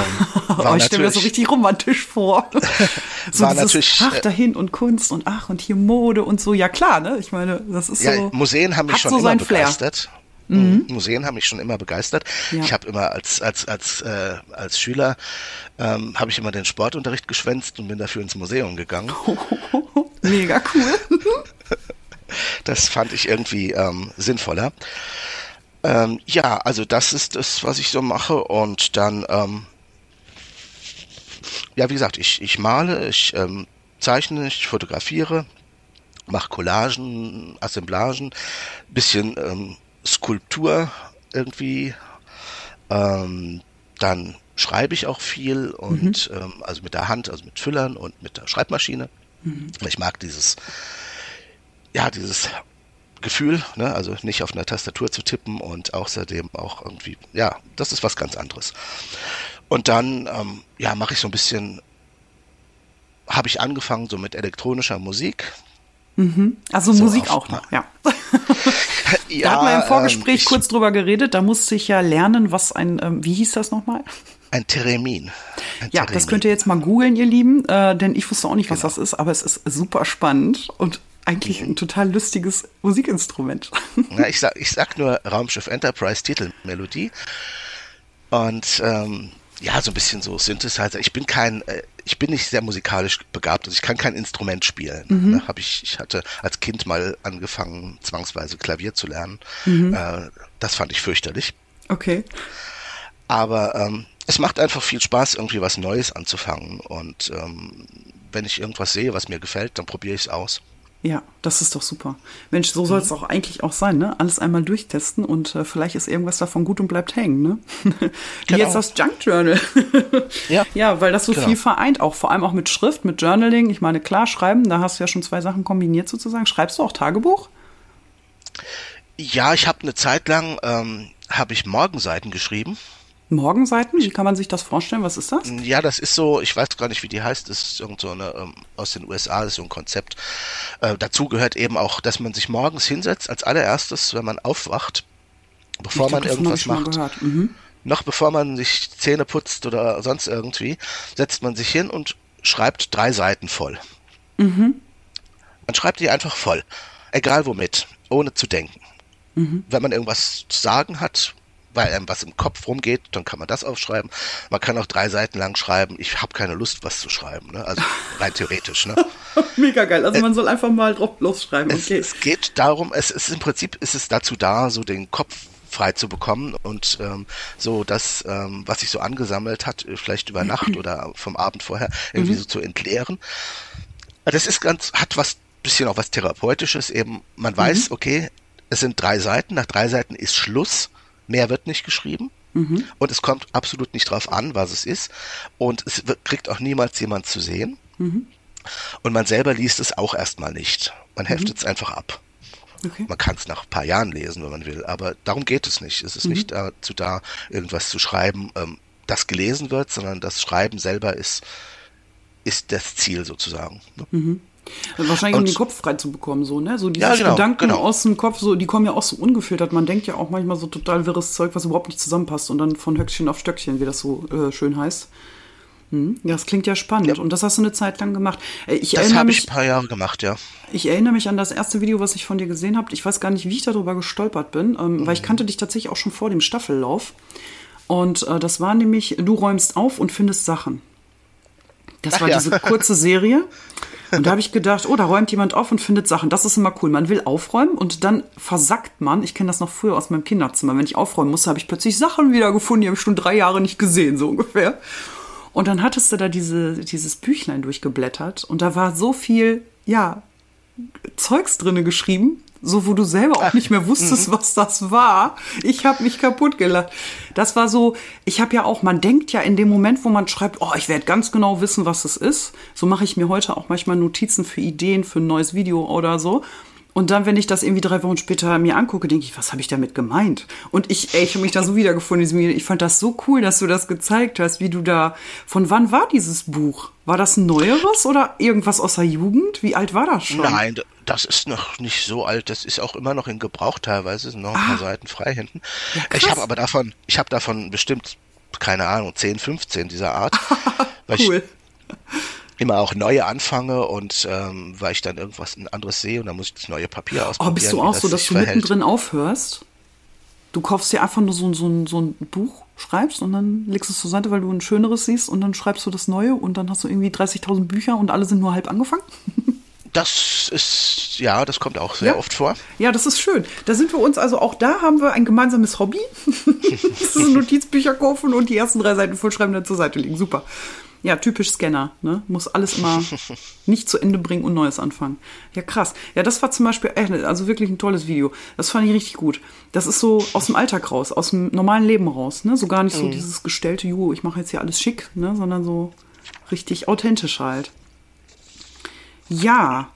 oh, ich stelle mir das so richtig romantisch vor. so war natürlich ach äh, dahin und Kunst und ach und hier Mode und so. Ja klar, ne? Ich meine, das ist ja, so. Museen haben mich schon so immer begeistert. Flair. Mhm. Museen haben mich schon immer begeistert. Ja. Ich habe immer als als als äh, als Schüler ähm, habe ich immer den Sportunterricht geschwänzt und bin dafür ins Museum gegangen. Mega cool. das fand ich irgendwie ähm, sinnvoller. Ähm, ja, also das ist das, was ich so mache und dann ähm, ja, wie gesagt, ich ich male, ich ähm, zeichne, ich fotografiere, mache Collagen, Assemblagen, bisschen ähm, Skulptur irgendwie. Ähm, dann schreibe ich auch viel und mhm. ähm, also mit der Hand, also mit Füllern und mit der Schreibmaschine. Mhm. Ich mag dieses, ja, dieses Gefühl, ne? also nicht auf einer Tastatur zu tippen und außerdem auch irgendwie, ja, das ist was ganz anderes. Und dann, ähm, ja, mache ich so ein bisschen, habe ich angefangen so mit elektronischer Musik. Mhm. Also so Musik auch noch, ja. ja. Da hat man im Vorgespräch ähm, kurz drüber geredet, da musste ich ja lernen, was ein, ähm, wie hieß das nochmal? Ein Theremin. Ein ja, Theremin. das könnt ihr jetzt mal googeln, ihr Lieben, äh, denn ich wusste auch nicht, was genau. das ist, aber es ist super spannend und eigentlich mhm. ein total lustiges Musikinstrument. Ja, ich sag, ich sag nur Raumschiff Enterprise Titelmelodie. Und ähm, ja, so ein bisschen so Synthesizer. Ich bin kein, äh, ich bin nicht sehr musikalisch begabt, also ich kann kein Instrument spielen. Mhm. Ne, hab ich, ich hatte als Kind mal angefangen, zwangsweise Klavier zu lernen. Mhm. Äh, das fand ich fürchterlich. Okay. Aber ähm, es macht einfach viel Spaß, irgendwie was Neues anzufangen. Und ähm, wenn ich irgendwas sehe, was mir gefällt, dann probiere ich es aus. Ja, das ist doch super. Mensch, so soll es mhm. auch eigentlich auch sein, ne? Alles einmal durchtesten und äh, vielleicht ist irgendwas davon gut und bleibt hängen, ne? Wie genau. jetzt das Junk Journal. ja. ja, weil das so genau. viel vereint, auch vor allem auch mit Schrift, mit Journaling. Ich meine, klar, schreiben, da hast du ja schon zwei Sachen kombiniert sozusagen. Schreibst du auch Tagebuch? Ja, ich habe eine Zeit lang ähm, habe ich Morgenseiten geschrieben. Morgenseiten? Wie kann man sich das vorstellen? Was ist das? Ja, das ist so, ich weiß gar nicht, wie die heißt, das ist irgend so eine, ähm, aus den USA, das ist so ein Konzept. Äh, dazu gehört eben auch, dass man sich morgens hinsetzt, als allererstes, wenn man aufwacht, bevor glaub, man irgendwas macht. Mhm. Noch bevor man sich Zähne putzt oder sonst irgendwie, setzt man sich hin und schreibt drei Seiten voll. Mhm. Man schreibt die einfach voll. Egal womit, ohne zu denken. Mhm. Wenn man irgendwas zu sagen hat, weil einem was im Kopf rumgeht, dann kann man das aufschreiben. Man kann auch drei Seiten lang schreiben, ich habe keine Lust, was zu schreiben. Ne? Also rein theoretisch. Ne? Mega geil. Also man soll einfach mal drauf losschreiben. Okay. Es, es geht darum, es ist im Prinzip ist es dazu da, so den Kopf frei zu bekommen und ähm, so das, ähm, was sich so angesammelt hat, äh, vielleicht über Nacht oder vom Abend vorher, irgendwie mhm. so zu entleeren. Das ist ganz, hat was bisschen auch was Therapeutisches, eben, man weiß, mhm. okay, es sind drei Seiten, nach drei Seiten ist Schluss Mehr wird nicht geschrieben. Mhm. Und es kommt absolut nicht drauf an, was es ist. Und es wird, kriegt auch niemals jemand zu sehen. Mhm. Und man selber liest es auch erstmal nicht. Man heftet es mhm. einfach ab. Okay. Man kann es nach ein paar Jahren lesen, wenn man will, aber darum geht es nicht. Es ist mhm. nicht dazu da, irgendwas zu schreiben, ähm, das gelesen wird, sondern das Schreiben selber ist, ist das Ziel sozusagen. Ne? Mhm. Wahrscheinlich, und, um den Kopf frei zu bekommen, so, ne? So diese ja, genau, Gedanken genau. aus dem Kopf, so, die kommen ja auch so ungefiltert. Man denkt ja auch manchmal so total wirres Zeug, was überhaupt nicht zusammenpasst und dann von Höckchen auf Stöckchen, wie das so äh, schön heißt. Hm, das klingt ja spannend. Ja. Und das hast du eine Zeit lang gemacht. Äh, ich das habe ich ein paar Jahre gemacht, ja. Ich erinnere mich an das erste Video, was ich von dir gesehen habe. Ich weiß gar nicht, wie ich darüber gestolpert bin, ähm, mhm. weil ich kannte dich tatsächlich auch schon vor dem Staffellauf. Und äh, das war nämlich, du räumst auf und findest Sachen. Das Ach war ja. diese kurze Serie. Und da habe ich gedacht, oh, da räumt jemand auf und findet Sachen. Das ist immer cool. Man will aufräumen und dann versackt man. Ich kenne das noch früher aus meinem Kinderzimmer. Wenn ich aufräumen musste, habe ich plötzlich Sachen wieder gefunden, die habe ich schon drei Jahre nicht gesehen, so ungefähr. Und dann hattest du da diese, dieses Büchlein durchgeblättert und da war so viel, ja, Zeugs drinne geschrieben, so wo du selber auch nicht mehr wusstest, mhm. was das war. Ich habe mich kaputt gelacht. Das war so, ich habe ja auch, man denkt ja in dem Moment, wo man schreibt, oh, ich werde ganz genau wissen, was es ist. So mache ich mir heute auch manchmal Notizen für Ideen für ein neues Video oder so. Und dann, wenn ich das irgendwie drei Wochen später mir angucke, denke ich, was habe ich damit gemeint? Und ich, ey, ich habe mich da so wiedergefunden in diesem Video. Ich fand das so cool, dass du das gezeigt hast, wie du da. Von wann war dieses Buch? War das ein neueres oder irgendwas aus der Jugend? Wie alt war das schon? Nein, das ist noch nicht so alt. Das ist auch immer noch in Gebrauch teilweise. Sind noch ein ah. paar Seiten frei hinten. Ja, ich habe aber davon, ich habe davon bestimmt, keine Ahnung, 10, 15 dieser Art. cool. Ich, immer auch neue anfange und ähm, weil ich dann irgendwas ein anderes sehe und dann muss ich das neue Papier ausprobieren. Oh, bist du auch so, dass du verhält. mittendrin aufhörst? Du kaufst dir einfach nur so, so, so ein Buch, schreibst und dann legst du es zur Seite, weil du ein schöneres siehst und dann schreibst du das Neue und dann hast du irgendwie 30.000 Bücher und alle sind nur halb angefangen? Das ist, ja, das kommt auch sehr ja. oft vor. Ja, das ist schön. Da sind wir uns, also auch da haben wir ein gemeinsames Hobby. das ist Notizbücher kaufen und die ersten drei Seiten vollschreiben dann zur Seite legen. Super. Ja, typisch Scanner, ne? Muss alles immer nicht zu Ende bringen und Neues anfangen. Ja, krass. Ja, das war zum Beispiel, also wirklich ein tolles Video. Das fand ich richtig gut. Das ist so aus dem Alltag raus, aus dem normalen Leben raus, ne? So gar nicht so mhm. dieses gestellte, ju, ich mache jetzt hier alles schick, ne? Sondern so richtig authentisch halt. Ja,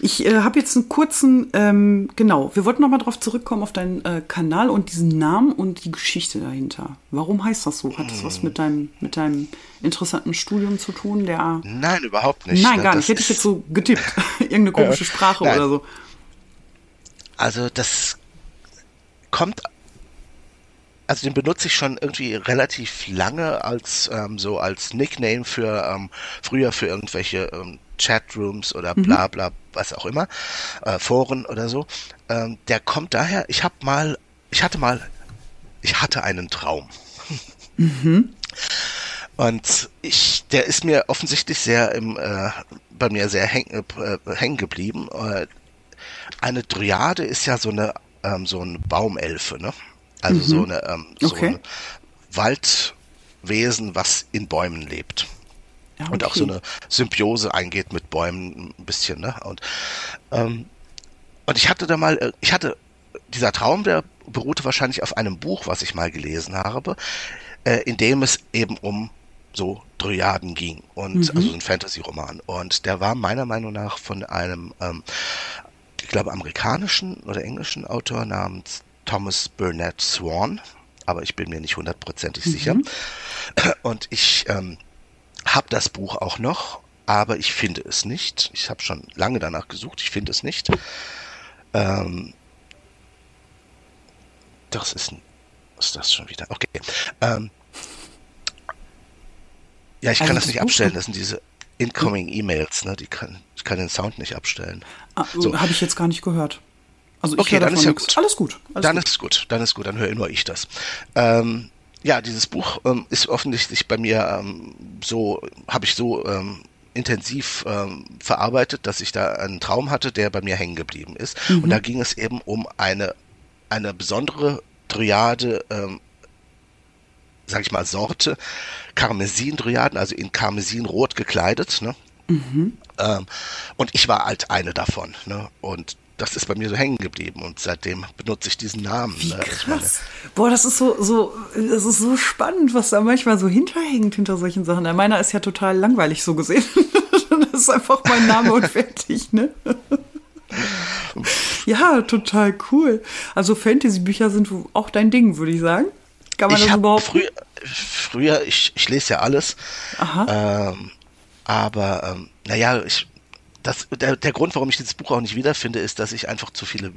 ich äh, habe jetzt einen kurzen, ähm, genau, wir wollten nochmal drauf zurückkommen auf deinen äh, Kanal und diesen Namen und die Geschichte dahinter. Warum heißt das so? Hat das was mit deinem, mit deinem interessanten Studium zu tun? Der, Nein, überhaupt nicht. Nein, gar nicht. Hätte ich jetzt so getippt. Irgendeine komische Sprache Nein. oder so. Also das kommt also den benutze ich schon irgendwie relativ lange als ähm, so als Nickname für ähm, früher für irgendwelche ähm, Chatrooms oder mhm. bla bla, was auch immer, äh, Foren oder so. Ähm, der kommt daher, ich habe mal, ich hatte mal, ich hatte einen Traum. Mhm. Und ich, der ist mir offensichtlich sehr im, äh, bei mir sehr häng, äh, hängen geblieben. Äh, eine Dryade ist ja so eine, ähm, so eine Baumelfe, ne? Also mhm. so eine, ähm, so okay. ein Waldwesen, was in Bäumen lebt. Ja, okay. Und auch so eine Symbiose eingeht mit Bäumen ein bisschen, ne? Und, ähm, und ich hatte da mal, äh, ich hatte, dieser Traum, der beruhte wahrscheinlich auf einem Buch, was ich mal gelesen habe, äh, in dem es eben um so Dryaden ging und mhm. also ein Fantasy-Roman. Und der war meiner Meinung nach von einem, ähm, ich glaube, amerikanischen oder englischen Autor namens Thomas Burnett Swan, aber ich bin mir nicht hundertprozentig mhm. sicher. Und ich ähm, habe das Buch auch noch, aber ich finde es nicht. Ich habe schon lange danach gesucht, ich finde es nicht. Ähm, das ist, was ist das schon wieder? Okay. Ähm, ja, ich also kann das nicht abstellen. Das sind diese incoming E-Mails, ne? Die kann, ich kann den Sound nicht abstellen. Ah, so. Habe ich jetzt gar nicht gehört. Also okay, dann ist ja gut. Alles gut. Alles dann gut. ist gut. Dann ist gut. Dann höre nur ich das. Ähm, ja, dieses Buch ähm, ist offensichtlich bei mir ähm, so, habe ich so ähm, intensiv ähm, verarbeitet, dass ich da einen Traum hatte, der bei mir hängen geblieben ist. Mhm. Und da ging es eben um eine, eine besondere Triade, ähm, sag ich mal, Sorte, Karmesin-Dryaden, also in Karmesinrot gekleidet. Ne? Mhm. Ähm, und ich war halt eine davon. Ne? Und das ist bei mir so hängen geblieben und seitdem benutze ich diesen Namen. Wie ne? krass. Boah, das ist so, so, das ist so spannend, was da manchmal so hinterhängt hinter solchen Sachen. Der meiner ist ja total langweilig so gesehen. das ist einfach mein Name und fertig, ne? ja, total cool. Also Fantasy-Bücher sind auch dein Ding, würde ich sagen. Kann man ich das überhaupt? Früher, früher ich, ich lese ja alles. Aha. Ähm, aber ähm, naja, ich das, der, der Grund, warum ich dieses Buch auch nicht wiederfinde, ist, dass ich einfach zu viele,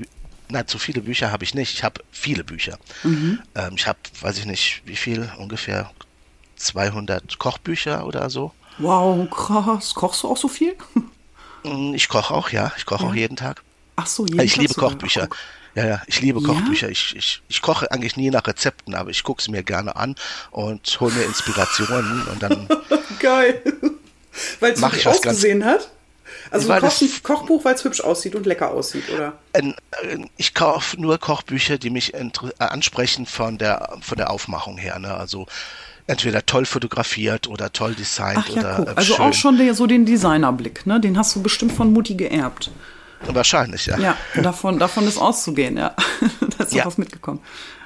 na, zu viele Bücher habe ich nicht. Ich habe viele Bücher. Mhm. Ähm, ich habe, weiß ich nicht, wie viel, ungefähr 200 Kochbücher oder so. Wow, krass. Kochst du auch so viel? Mm, ich koche auch, ja. Ich koche ja. auch jeden Tag. Ach so, jeden Ich Tag liebe Kochbücher. Ja, ja, ich liebe Kochbücher. Ja? Ich, ich, ich koche eigentlich nie nach Rezepten, aber ich gucke es mir gerne an und hole mir Inspirationen und dann. Geil. Weil es hübsch ausgesehen hat? Also du kochst ein Kochbuch, weil es hübsch aussieht und lecker aussieht, oder? Ich kaufe nur Kochbücher, die mich äh, ansprechen von der, von der Aufmachung her. Ne? Also entweder toll fotografiert oder toll designt Ach, ja, oder. Guck. Also schön. auch schon der, so den Designerblick, ne? Den hast du bestimmt von Mutti geerbt. Wahrscheinlich, ja. Ja, davon, davon ist auszugehen, ja. da ist ja. was mitgekommen.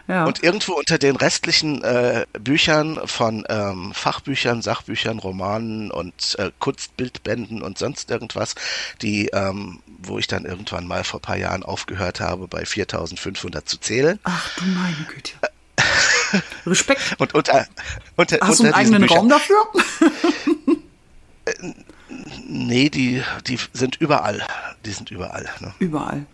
Ja. Und irgendwo unter den restlichen äh, Büchern von ähm, Fachbüchern, Sachbüchern, Romanen und äh, Kunstbildbänden und sonst irgendwas, die, ähm, wo ich dann irgendwann mal vor paar Jahren aufgehört habe, bei 4500 zu zählen. Ach du meine Güte. Respekt. Und unter, unter, Hast unter du einen eigenen Büchern, Raum dafür? Äh, nee, die, die sind überall. Die sind überall. Ne? Überall.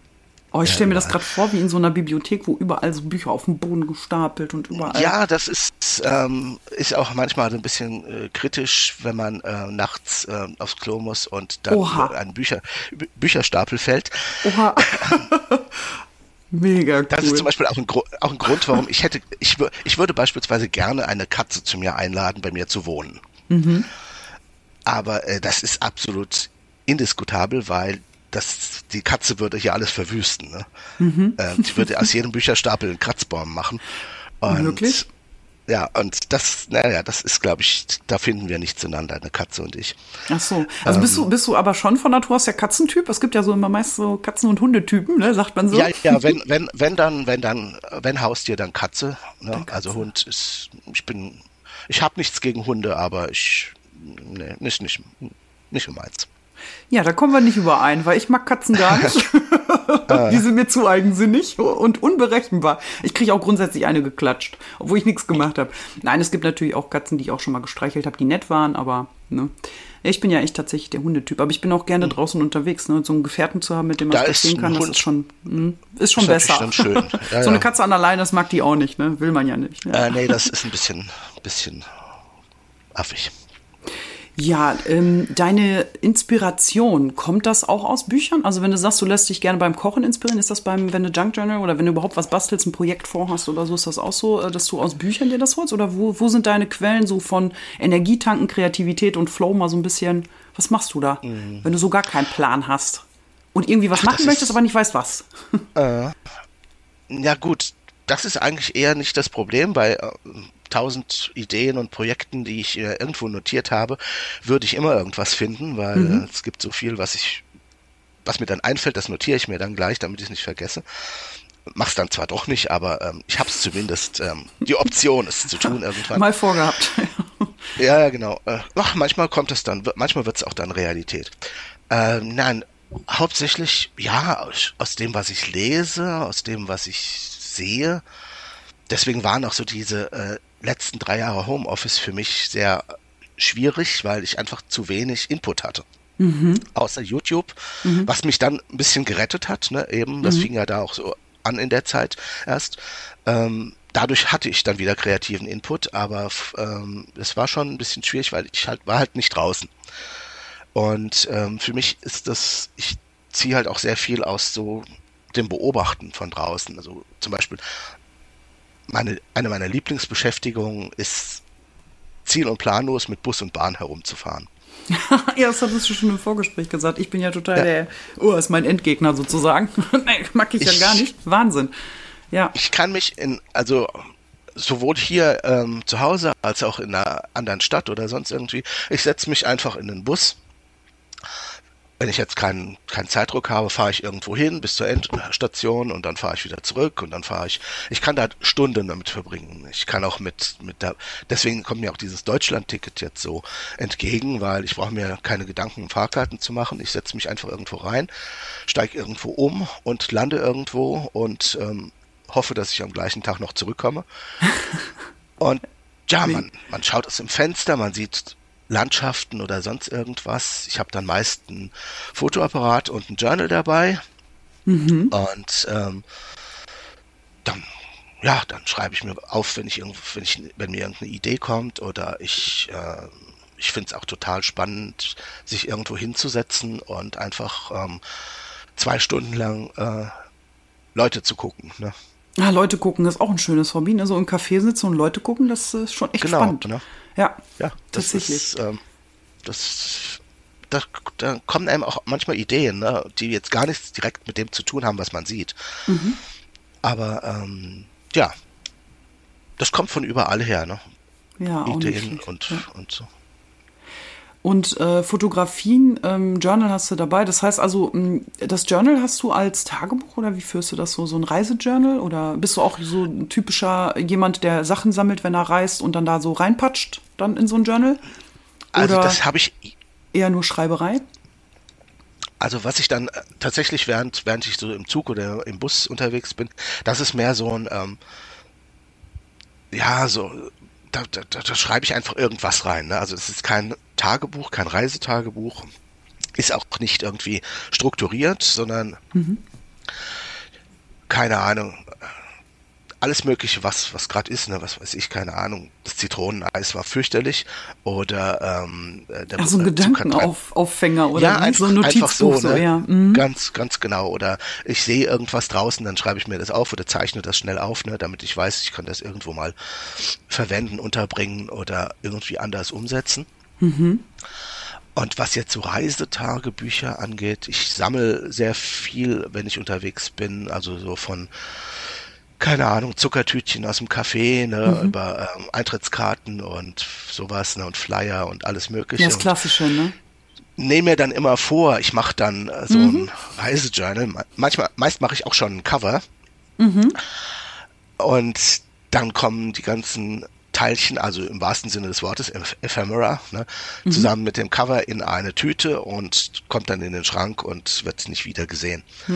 Oh, ich stelle mir das gerade vor, wie in so einer Bibliothek, wo überall so Bücher auf dem Boden gestapelt und überall. Ja, das ist, ähm, ist auch manchmal ein bisschen äh, kritisch, wenn man äh, nachts äh, aufs Klo muss und dann Oha. ein Bücher, Bücherstapel fällt. Oha. Mega cool. Das ist zum Beispiel auch ein, auch ein Grund, warum ich hätte, ich, ich würde beispielsweise gerne eine Katze zu mir einladen, bei mir zu wohnen. Mhm. Aber äh, das ist absolut indiskutabel, weil das, die Katze würde hier alles verwüsten. Ne? Mhm. Äh, die würde aus jedem Bücherstapel einen Kratzbaum machen. Und, Wirklich? Ja, und das, naja, das ist, glaube ich, da finden wir nicht zueinander, eine Katze und ich. Ach so. Also ähm, bist du, bist du aber schon von Natur aus der Katzentyp? Es gibt ja so immer meist so Katzen- und Hundetypen, ne, sagt man so. Ja, ja, wenn, wenn, wenn dann, wenn dann, wenn Haustier, dann Katze. Ne? Dann Katze. Also Hund ist, ich bin, ich habe nichts gegen Hunde, aber ich, nee, nicht, nicht, nicht um eins. Ja, da kommen wir nicht überein, weil ich mag Katzen gar nicht. die sind mir zu eigensinnig und unberechenbar. Ich kriege auch grundsätzlich eine geklatscht, obwohl ich nichts gemacht habe. Nein, es gibt natürlich auch Katzen, die ich auch schon mal gestreichelt habe, die nett waren, aber ne. Ich bin ja echt tatsächlich der Hundetyp, aber ich bin auch gerne hm. draußen unterwegs. Ne? So einen Gefährten zu haben, mit dem man da spazieren kann, das ist schon, mh, hm, ist schon ist besser. Schön. Ja, so eine Katze an der Leine, das mag die auch nicht, ne? will man ja nicht. Ne? Äh, nee, das ist ein bisschen, bisschen affig. Ja, ähm, deine Inspiration, kommt das auch aus Büchern? Also wenn du sagst, du lässt dich gerne beim Kochen inspirieren, ist das beim, wenn du Junk Journal oder wenn du überhaupt was bastelst, ein Projekt vorhast oder so, ist das auch so, äh, dass du aus Büchern dir das holst? Oder wo, wo sind deine Quellen so von Energietanken, Kreativität und Flow mal so ein bisschen? Was machst du da, mhm. wenn du so gar keinen Plan hast? Und irgendwie was Ach, machen möchtest, aber nicht weißt was? Äh, ja gut, das ist eigentlich eher nicht das Problem, weil äh, tausend Ideen und Projekten, die ich äh, irgendwo notiert habe, würde ich immer irgendwas finden, weil mhm. äh, es gibt so viel, was ich, was mir dann einfällt, das notiere ich mir dann gleich, damit ich es nicht vergesse. Mach's dann zwar doch nicht, aber ähm, ich habe es zumindest ähm, die Option, es zu tun irgendwann. Mal vorgehabt. ja, genau. Äh, ach, manchmal kommt es dann, manchmal wird es auch dann Realität. Äh, nein, hauptsächlich ja aus, aus dem, was ich lese, aus dem, was ich sehe. Deswegen waren auch so diese äh, letzten drei Jahre Homeoffice für mich sehr schwierig, weil ich einfach zu wenig Input hatte. Mhm. Außer YouTube, mhm. was mich dann ein bisschen gerettet hat, ne, eben, das mhm. fing ja da auch so an in der Zeit erst. Ähm, dadurch hatte ich dann wieder kreativen Input, aber ähm, es war schon ein bisschen schwierig, weil ich halt war halt nicht draußen. Und ähm, für mich ist das, ich ziehe halt auch sehr viel aus so dem Beobachten von draußen. Also zum Beispiel meine, eine meiner Lieblingsbeschäftigungen ist ziel- und planlos mit Bus und Bahn herumzufahren. ja, das hattest du schon im Vorgespräch gesagt. Ich bin ja total ja. der, oh, ist mein Endgegner sozusagen. nee, mag ich, ich, ja gar nicht. Wahnsinn. Ja. Ich kann mich in, also sowohl hier ähm, zu Hause als auch in einer anderen Stadt oder sonst irgendwie, ich setze mich einfach in den Bus wenn ich jetzt keinen keinen Zeitdruck habe, fahre ich irgendwo hin bis zur Endstation und dann fahre ich wieder zurück und dann fahre ich. Ich kann da Stunden damit verbringen. Ich kann auch mit mit der. Deswegen kommt mir auch dieses Deutschland-Ticket jetzt so entgegen, weil ich brauche mir keine Gedanken, um Fahrkarten zu machen. Ich setze mich einfach irgendwo rein, steige irgendwo um und lande irgendwo und ähm, hoffe, dass ich am gleichen Tag noch zurückkomme. und ja, man, man schaut aus dem Fenster, man sieht Landschaften oder sonst irgendwas. Ich habe dann meist ein Fotoapparat und ein Journal dabei. Mhm. Und ähm, dann, ja, dann schreibe ich mir auf, wenn ich irgendwo, wenn ich, wenn mir irgendeine Idee kommt oder ich, äh, ich finde es auch total spannend, sich irgendwo hinzusetzen und einfach ähm, zwei Stunden lang äh, Leute zu gucken. Ne? Ja, Leute gucken ist auch ein schönes Hobby. Ne? So im Café sitzen und Leute gucken, das ist schon echt genau, spannend. Ne? Ja, ja tatsächlich. Ist, ähm, das, da, da, kommen einem auch manchmal Ideen, ne, die jetzt gar nichts direkt mit dem zu tun haben, was man sieht. Mhm. Aber ähm, ja, das kommt von überall her, ne? Ja, Ideen und, ja. und so. Und äh, Fotografien, ähm, Journal hast du dabei. Das heißt also, das Journal hast du als Tagebuch oder wie führst du das so? So ein Reisejournal? Oder bist du auch so ein typischer jemand, der Sachen sammelt, wenn er reist und dann da so reinpatscht, dann in so ein Journal? Also oder also das habe ich eher nur Schreiberei? Also was ich dann äh, tatsächlich während während ich so im Zug oder im Bus unterwegs bin, das ist mehr so ein ähm, ja so da, da, da schreibe ich einfach irgendwas rein. Ne? Also es ist kein Tagebuch, kein Reisetagebuch, ist auch nicht irgendwie strukturiert, sondern mhm. keine Ahnung, alles Mögliche, was, was gerade ist, ne, was weiß ich, keine Ahnung. Das Zitroneneis war fürchterlich oder ähm, der Ach, so ein Gedankenauffänger oder ja, einfach, so ein Notizbuch. So, ne? so, ja. Mhm. Ganz, ganz genau. Oder ich sehe irgendwas draußen, dann schreibe ich mir das auf oder zeichne das schnell auf, ne, damit ich weiß, ich kann das irgendwo mal verwenden, unterbringen oder irgendwie anders umsetzen. Mhm. Und was jetzt so Reisetagebücher angeht, ich sammle sehr viel, wenn ich unterwegs bin, also so von keine Ahnung, Zuckertütchen aus dem Café, ne, mhm. über ähm, Eintrittskarten und sowas, ne, und Flyer und alles mögliche. Das Klassische, ne? Nehme mir dann immer vor, ich mache dann äh, so mhm. ein Reisejournal. Manchmal, meist mache ich auch schon ein Cover. Mhm. Und dann kommen die ganzen Teilchen, also im wahrsten Sinne des Wortes, Ephemera, ne, mhm. zusammen mit dem Cover in eine Tüte und kommt dann in den Schrank und wird nicht wieder gesehen.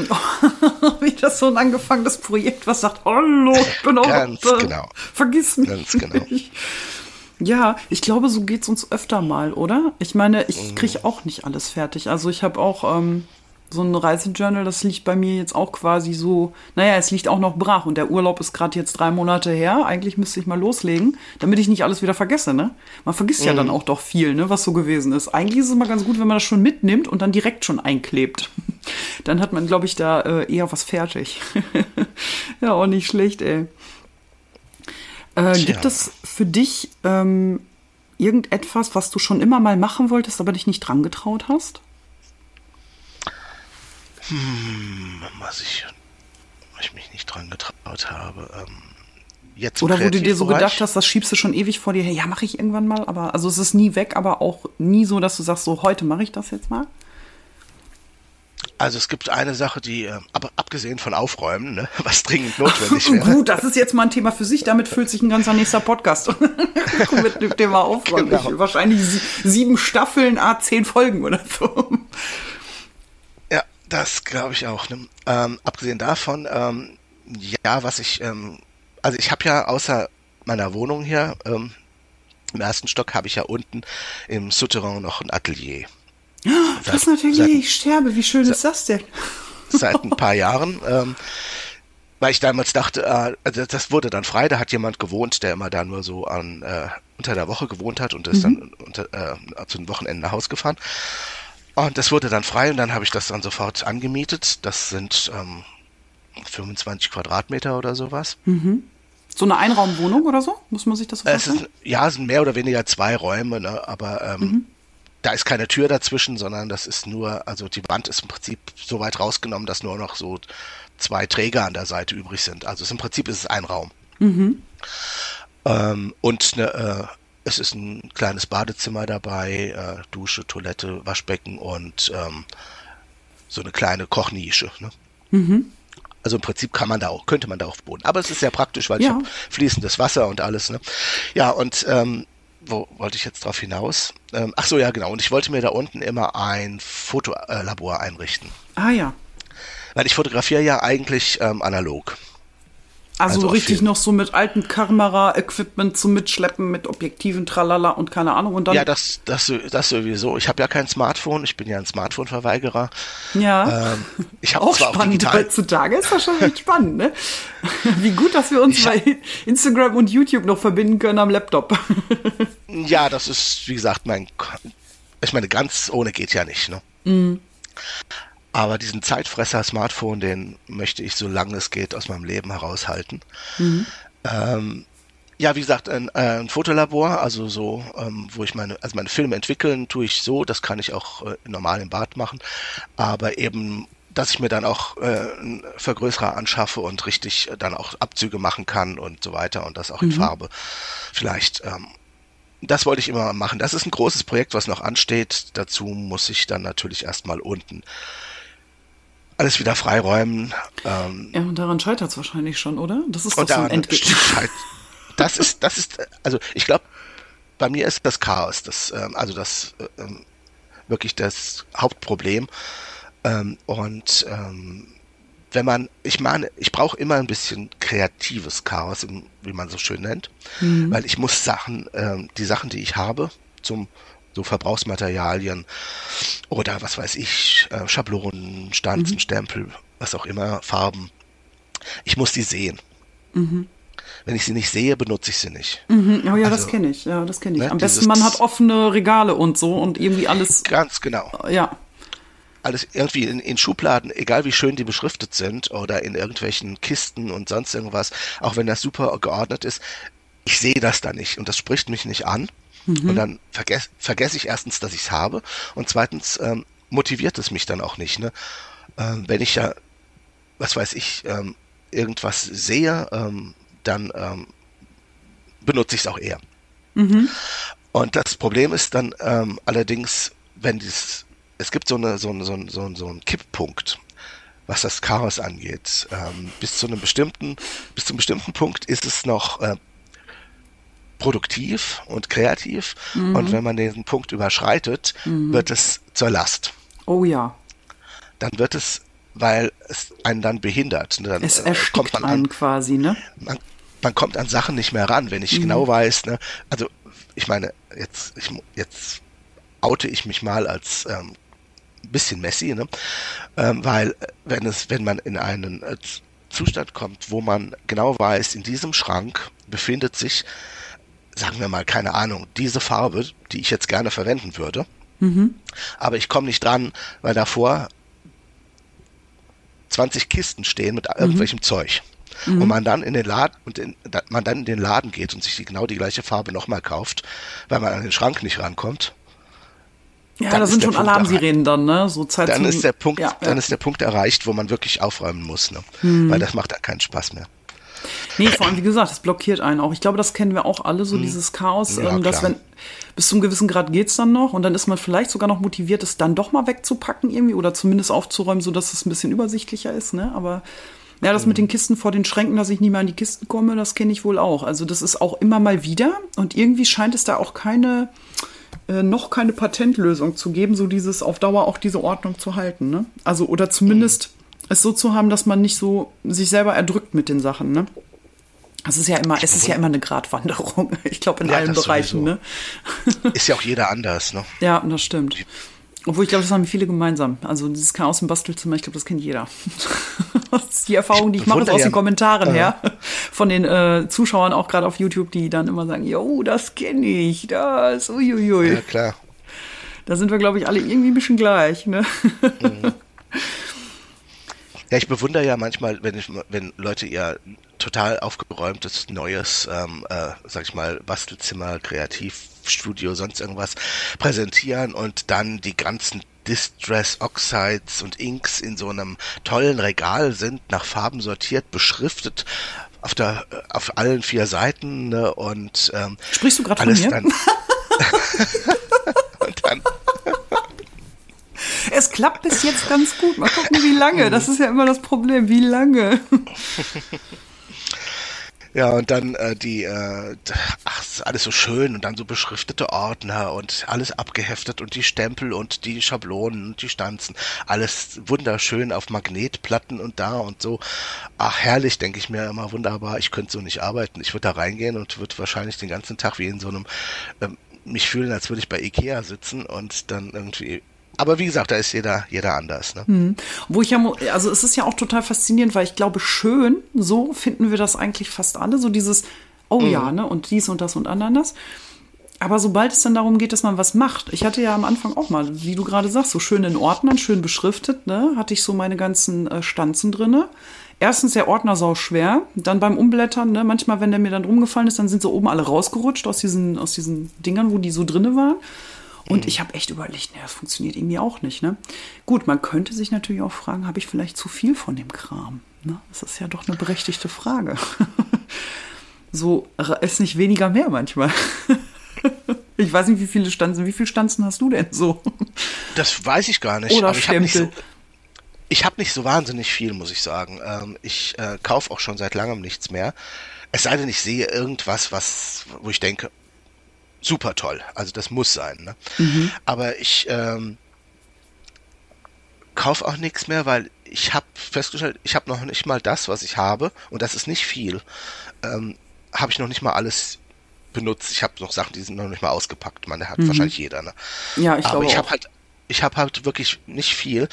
Wie das so ein angefangenes Projekt, was sagt, hallo, ich bin auch Ganz da. genau. Vergiss mich Ganz genau. nicht. Ja, ich glaube, so geht es uns öfter mal, oder? Ich meine, ich mhm. kriege auch nicht alles fertig. Also ich habe auch ähm, so ein Reisejournal, das liegt bei mir jetzt auch quasi so, naja, es liegt auch noch brach und der Urlaub ist gerade jetzt drei Monate her. Eigentlich müsste ich mal loslegen, damit ich nicht alles wieder vergesse, ne? Man vergisst mhm. ja dann auch doch viel, ne, was so gewesen ist. Eigentlich ist es immer ganz gut, wenn man das schon mitnimmt und dann direkt schon einklebt. dann hat man, glaube ich, da äh, eher was fertig. ja, auch nicht schlecht, ey. Äh, gibt es für dich ähm, irgendetwas, was du schon immer mal machen wolltest, aber dich nicht dran getraut hast? Hm, was ich, ich mich nicht dran getraut habe. Ähm, jetzt Oder wo du dir so gedacht hast, das schiebst du schon ewig vor dir her. Ja, mache ich irgendwann mal, aber also es ist nie weg, aber auch nie so, dass du sagst, so heute mache ich das jetzt mal. Also es gibt eine Sache, die, äh, aber abgesehen von Aufräumen, ne, was dringend notwendig wäre. gut, das ist jetzt mal ein Thema für sich. Damit füllt sich ein ganzer nächster Podcast mit dem Thema Aufräumen. Genau. Ich, wahrscheinlich sie, sieben Staffeln, a zehn Folgen oder so. Das glaube ich auch. Ne? Ähm, abgesehen davon, ähm, ja, was ich, ähm, also ich habe ja außer meiner Wohnung hier, ähm, im ersten Stock habe ich ja unten im Souterrain noch ein Atelier. Das ist natürlich, seit- ich sterbe. Wie schön ist das denn? seit ein paar Jahren, ähm, weil ich damals dachte, äh, also das wurde dann frei, da hat jemand gewohnt, der immer da nur so an äh, unter der Woche gewohnt hat und ist dann unter, äh, zu den Wochenenden nach Hause gefahren. Und das wurde dann frei und dann habe ich das dann sofort angemietet. Das sind ähm, 25 Quadratmeter oder sowas. So eine Einraumwohnung oder so? Muss man sich das so vorstellen? ist, ja, es sind mehr oder weniger zwei Räume, ne? aber ähm, da ist keine Tür dazwischen, sondern das ist nur, also die Wand ist im Prinzip so weit rausgenommen, dass nur noch so zwei Träger an der Seite übrig sind. Also es, im Prinzip ist es ein Raum. Ähm, und ne, äh, es ist ein kleines Badezimmer dabei, äh, Dusche, Toilette, Waschbecken und ähm, so eine kleine Kochnische. Ne? Also im Prinzip kann man da auch, könnte man da auch wohnen. Aber es ist sehr praktisch, weil ich Ja. habe fließendes Wasser und alles. Ne? Ja, und ähm, wo wollte ich jetzt drauf hinaus? Ähm, ach so, ja, genau. Und ich wollte mir da unten immer ein Fotolabor einrichten. Ah ja. Weil ich fotografiere ja eigentlich ähm, analog. Also, Also richtig noch so mit altem Kamera-Equipment zum Mitschleppen, mit Objektiven, tralala und keine Ahnung. Und dann, Ja, das, das, das sowieso. Ich habe ja kein Smartphone. Ich bin ja ein Smartphone-Verweigerer. ja. Ähm, ich habe auch auch spannend digital, heutzutage. Ist das schon echt spannend, ne? Wie gut, dass wir uns Ich bei Instagram und YouTube noch verbinden können am Laptop. Ja, das ist, wie gesagt, mein. Ich meine, ganz ohne geht ja nicht, ne? Mhm. Aber diesen Zeitfresser Smartphone, den möchte ich, solange es geht, aus meinem Leben heraushalten. Mhm. Ähm, ja, wie gesagt, ein, äh, ein Fotolabor, also so, ähm, wo ich meine, also meine Filme entwickeln, tue ich so, das kann ich auch äh, normal im Bad machen, aber eben, dass ich mir dann auch äh, einen Vergrößerer anschaffe und richtig äh, dann auch Abzüge machen kann und so weiter und das auch in Farbe. Vielleicht, ähm, das wollte ich immer machen. Das ist ein großes Projekt, was noch ansteht. Dazu muss ich dann natürlich erstmal unten alles wieder freiräumen. Ähm, ja, und daran scheitert es wahrscheinlich schon, oder? Das ist doch so ein Endgegner. halt, das ist, das ist, also ich glaube, bei mir ist das Chaos, das, ähm, also das äh, ähm, wirklich das Hauptproblem. Ähm, und ähm, wenn man, ich meine, ich brauche immer ein bisschen kreatives Chaos, wie man so schön nennt, weil ich muss Sachen, ähm, die Sachen, die ich habe, zum so Verbrauchsmaterialien oder was weiß ich, äh, Schablonen, Stanzen, Stempel, was auch immer, Farben, ich muss die sehen. Wenn ich sie nicht sehe, benutze ich sie nicht. Mhm, oh ja, das Also, kenne ich. Ja, das kenne ich. ne, Am besten, man hat offene Regale und so und irgendwie alles, Ganz genau. ja. Alles irgendwie in, in Schubladen, egal wie schön die beschriftet sind oder in irgendwelchen Kisten und sonst irgendwas, auch wenn das super geordnet ist, ich sehe das da nicht und das spricht mich nicht an. Und dann vergesse vergess ich erstens, dass ich es habe und zweitens ähm, motiviert es mich dann auch nicht. Ne? Ähm, wenn ich ja, was weiß ich, ähm, irgendwas sehe, ähm, dann ähm, benutze ich es auch eher. Und das Problem ist dann ähm, allerdings, wenn dies, es gibt so eine, so eine, so ein, so ein, so einen Kipppunkt, was das Chaos angeht. Ähm, bis zu einem bestimmten, bis zu einem bestimmten Punkt ist es noch äh, produktiv und kreativ. Und wenn man diesen Punkt überschreitet, wird es zur Last. Oh ja. Dann wird es, weil es einen dann behindert. Dann, Es äh, erstickt kommt man an, einen quasi, ne? man, man kommt an Sachen nicht mehr ran, wenn ich genau weiß, ne, also ich meine, jetzt, ich, jetzt oute ich mich mal als ähm, ein bisschen Messi, ne? Ähm, weil äh, wenn es, wenn man in einen äh, Zustand kommt, wo man genau weiß, in diesem Schrank befindet sich, sagen wir mal, keine Ahnung, diese Farbe, die ich jetzt gerne verwenden würde, aber ich komme nicht dran, weil davor 20 Kisten stehen mit irgendwelchem Zeug. Und man dann in den Laden und in, da, man dann in den Laden geht und sich die, genau die gleiche Farbe nochmal kauft, weil man an den Schrank nicht rankommt, Ja, da sind schon Punkt Alarmsirenen dann, ne? So Zeit dann ist der Punkt, Ja, dann ja. ist der Punkt erreicht, wo man wirklich aufräumen muss, ne? Weil das macht dann keinen Spaß mehr. Nee, vor allem, wie gesagt, es blockiert einen auch. Ich glaube, das kennen wir auch alle, so mhm. dieses Chaos, ja, ähm, dass wenn bis zum gewissen Grad geht's dann noch und dann ist man vielleicht sogar noch motiviert, es dann doch mal wegzupacken irgendwie oder zumindest aufzuräumen, sodass es ein bisschen übersichtlicher ist, ne? Aber ja, das mit den Kisten vor den Schränken, dass ich nie mehr an die Kisten komme, das kenne ich wohl auch. Also das ist auch immer mal wieder und irgendwie scheint es da auch keine, äh, noch keine Patentlösung zu geben, so dieses auf Dauer auch diese Ordnung zu halten. Ne? Also oder zumindest mhm. es so zu haben, dass man nicht so sich selber erdrückt mit den Sachen. Ne? Es ist ja immer, es ist ja immer eine Gratwanderung. Ich glaube in ja, allen Bereichen. Ne? Ist ja auch jeder anders. Ne? Ja, das stimmt. Obwohl ich glaube, das haben viele gemeinsam. Also dieses Chaos im Bastelzimmer, ich glaube, das kennt jeder. das ist die Erfahrung, die ich mache, ist aus den Kommentaren äh. her. Von den äh, Zuschauern auch gerade auf YouTube, die dann immer sagen, jo, das kenne ich, das, uiuiui. Ja, klar. Da sind wir, glaube ich, alle irgendwie ein bisschen gleich, ne? Mhm. Ja, ich bewundere ja manchmal, wenn, ich, wenn Leute ihr total aufgeräumtes, neues, ähm, äh, sag ich mal, Bastelzimmer, Kreativstudio, sonst irgendwas präsentieren und dann die ganzen Distress Oxides und Inks in so einem tollen Regal sind, nach Farben sortiert, beschriftet auf der auf allen vier Seiten ne, und ähm, sprichst du gerade von mir? Dann und dann es klappt bis jetzt ganz gut. Mal gucken, wie lange. Das ist ja immer das Problem. Wie lange? Ja, und dann äh, die, äh, ach, alles so schön und dann so beschriftete Ordner und alles abgeheftet und die Stempel und die Schablonen und die Stanzen, alles wunderschön auf Magnetplatten und da und so. Ach, herrlich, denke ich mir immer, wunderbar. Ich könnte so nicht arbeiten. Ich würde da reingehen und würde wahrscheinlich den ganzen Tag wie in so einem ähm, mich fühlen, als würde ich bei Ikea sitzen und dann irgendwie aber wie gesagt, da ist jeder, jeder anders. Ne? Hm. Wo ich ja, also es ist ja auch total faszinierend, weil ich glaube, schön, so finden wir das eigentlich fast alle, so dieses, oh mhm. ja, ne, und dies und das und anderes. Aber sobald es dann darum geht, dass man was macht, ich hatte ja am Anfang auch mal, wie du gerade sagst, so schön in Ordnern, schön beschriftet, ne, hatte ich so meine ganzen äh, Stanzen drinne. Erstens der Ordner sau schwer, dann beim Umblättern, ne, manchmal, wenn der mir dann rumgefallen ist, dann sind sie oben alle rausgerutscht aus diesen, aus diesen Dingern, wo die so drinne waren. Und mhm. ich habe echt überlegt, naja, das funktioniert irgendwie auch nicht. Ne? Gut, man könnte sich natürlich auch fragen, habe ich vielleicht zu viel von dem Kram? Ne? Das ist ja doch eine berechtigte Frage. so ist nicht weniger mehr manchmal. ich weiß nicht, wie viele Stanzen, wie viele Stanzen hast du denn so? Das weiß ich gar nicht. Oder aber Stempel. Ich habe nicht so wahnsinnig viel, muss ich sagen. Ähm, ich äh, kaufe auch schon seit langem nichts mehr. Es sei denn, ich sehe irgendwas, was, wo ich denke, super toll. Also das muss sein. Ne? Mhm. Aber ich ähm, kaufe auch nichts mehr, weil ich habe festgestellt, ich habe noch nicht mal das, was ich habe, und das ist nicht viel, ähm, habe ich noch nicht mal alles benutzt. Ich habe noch Sachen, die sind noch nicht mal ausgepackt. Man hat mhm. wahrscheinlich jeder. Ne? Ja, ich Aber ich habe halt, ich habe halt wirklich nicht viel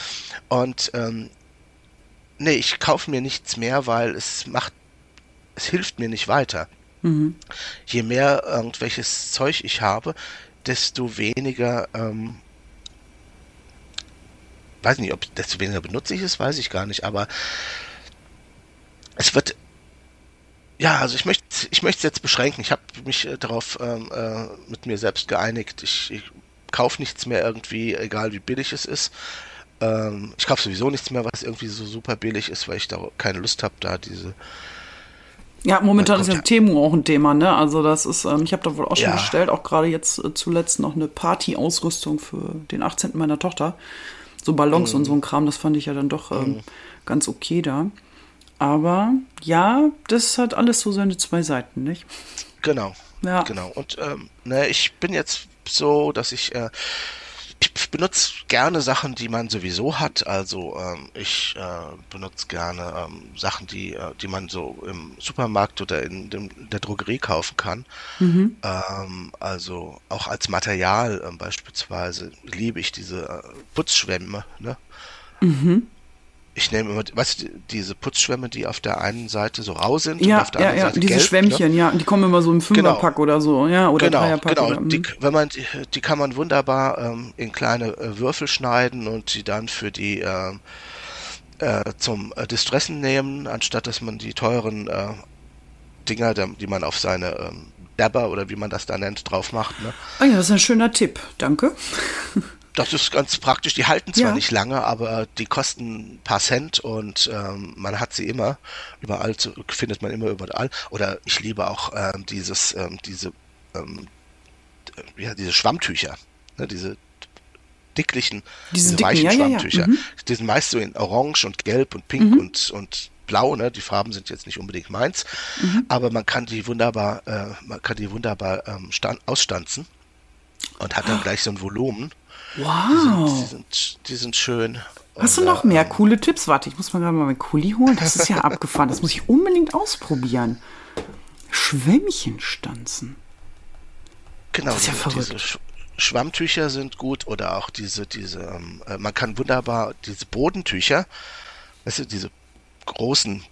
und ähm, nee, ich kaufe mir nichts mehr, weil es macht, es hilft mir nicht weiter. Mhm. Je mehr irgendwelches Zeug ich habe, desto weniger, ähm, weiß nicht, ob desto weniger benutze ich es, weiß ich gar nicht, aber es wird ja, also ich möchte ich möchte es jetzt beschränken. Ich habe mich äh, darauf ähm, äh, mit mir selbst geeinigt. Ich, ich kaufe nichts mehr irgendwie, egal wie billig es ist. Ähm, ich kaufe sowieso nichts mehr, was irgendwie so super billig ist, weil ich da keine Lust habe, da diese ja, momentan ist ja Temu auch ein Thema, ne? Also das ist, ähm, ich habe da wohl auch schon ja. bestellt, auch gerade jetzt äh, zuletzt noch eine Party-Ausrüstung für den 18. meiner Tochter. So Ballons mhm. und so ein Kram, das fand ich ja dann doch ähm, mhm. ganz okay da. Aber ja, das hat alles so seine zwei Seiten, nicht? Genau. Ja. Genau. Und ähm, ne, ich bin jetzt so, dass ich äh, ich benutze gerne Sachen, die man sowieso hat. Also ähm, ich äh, benutze gerne ähm, Sachen, die, äh, die man so im Supermarkt oder in, dem, der Drogerie kaufen kann. Mhm. Ähm, also auch als Material ähm, beispielsweise liebe ich diese äh, Putzschwämme. Ne? Mhm ich nehme immer, weißt du, diese Putzschwämme, die auf der einen Seite so rau sind ja, und auf der ja, anderen ja, Seite diese gelb, Schwämmchen, ne? ja, die kommen immer so im genau. Fünferpack genau. oder so, ja, oder genau, Dreierpack. Genau, oder, die, wenn man, die, die kann man wunderbar ähm, in kleine äh, Würfel schneiden und die dann für die äh, äh, zum äh, Distressen nehmen, anstatt dass man die teuren äh, Dinger, die man auf seine ähm, Dabber oder wie man das da nennt, drauf macht. Ne? Ah ja, das ist ein schöner Tipp, danke. Das ist ganz praktisch. Die halten zwar Ja. nicht lange, aber die kosten ein paar Cent und ähm, man hat sie immer. Überall zu, findet man immer überall. Oder ich liebe auch ähm, dieses, ähm, diese, ähm, ja, diese Schwammtücher. Ne, diese dicklichen, Diese diese, dicken, weichen ja, ja, ja. Schwammtücher. Mhm. Die sind meist so in Orange und Gelb und Pink und, und Blau, ne? Die Farben sind jetzt nicht unbedingt meins, Mhm. aber man kann die wunderbar, äh, man kann die wunderbar ähm, stand, ausstanzen und hat dann gleich so ein Volumen. Die Wow. sind, die sind schön. Hast du noch äh, mehr coole Tipps? Warte, ich muss mal gerade mal meinen Kuli holen. Das ist ja abgefahren. Das muss ich unbedingt ausprobieren. Schwämmchen stanzen. Genau, Das ist ja diese, diese verrückt. Sch Schwammtücher sind gut oder auch diese, diese, ähm, äh, man kann wunderbar diese Bodentücher, weißt du, diese großen,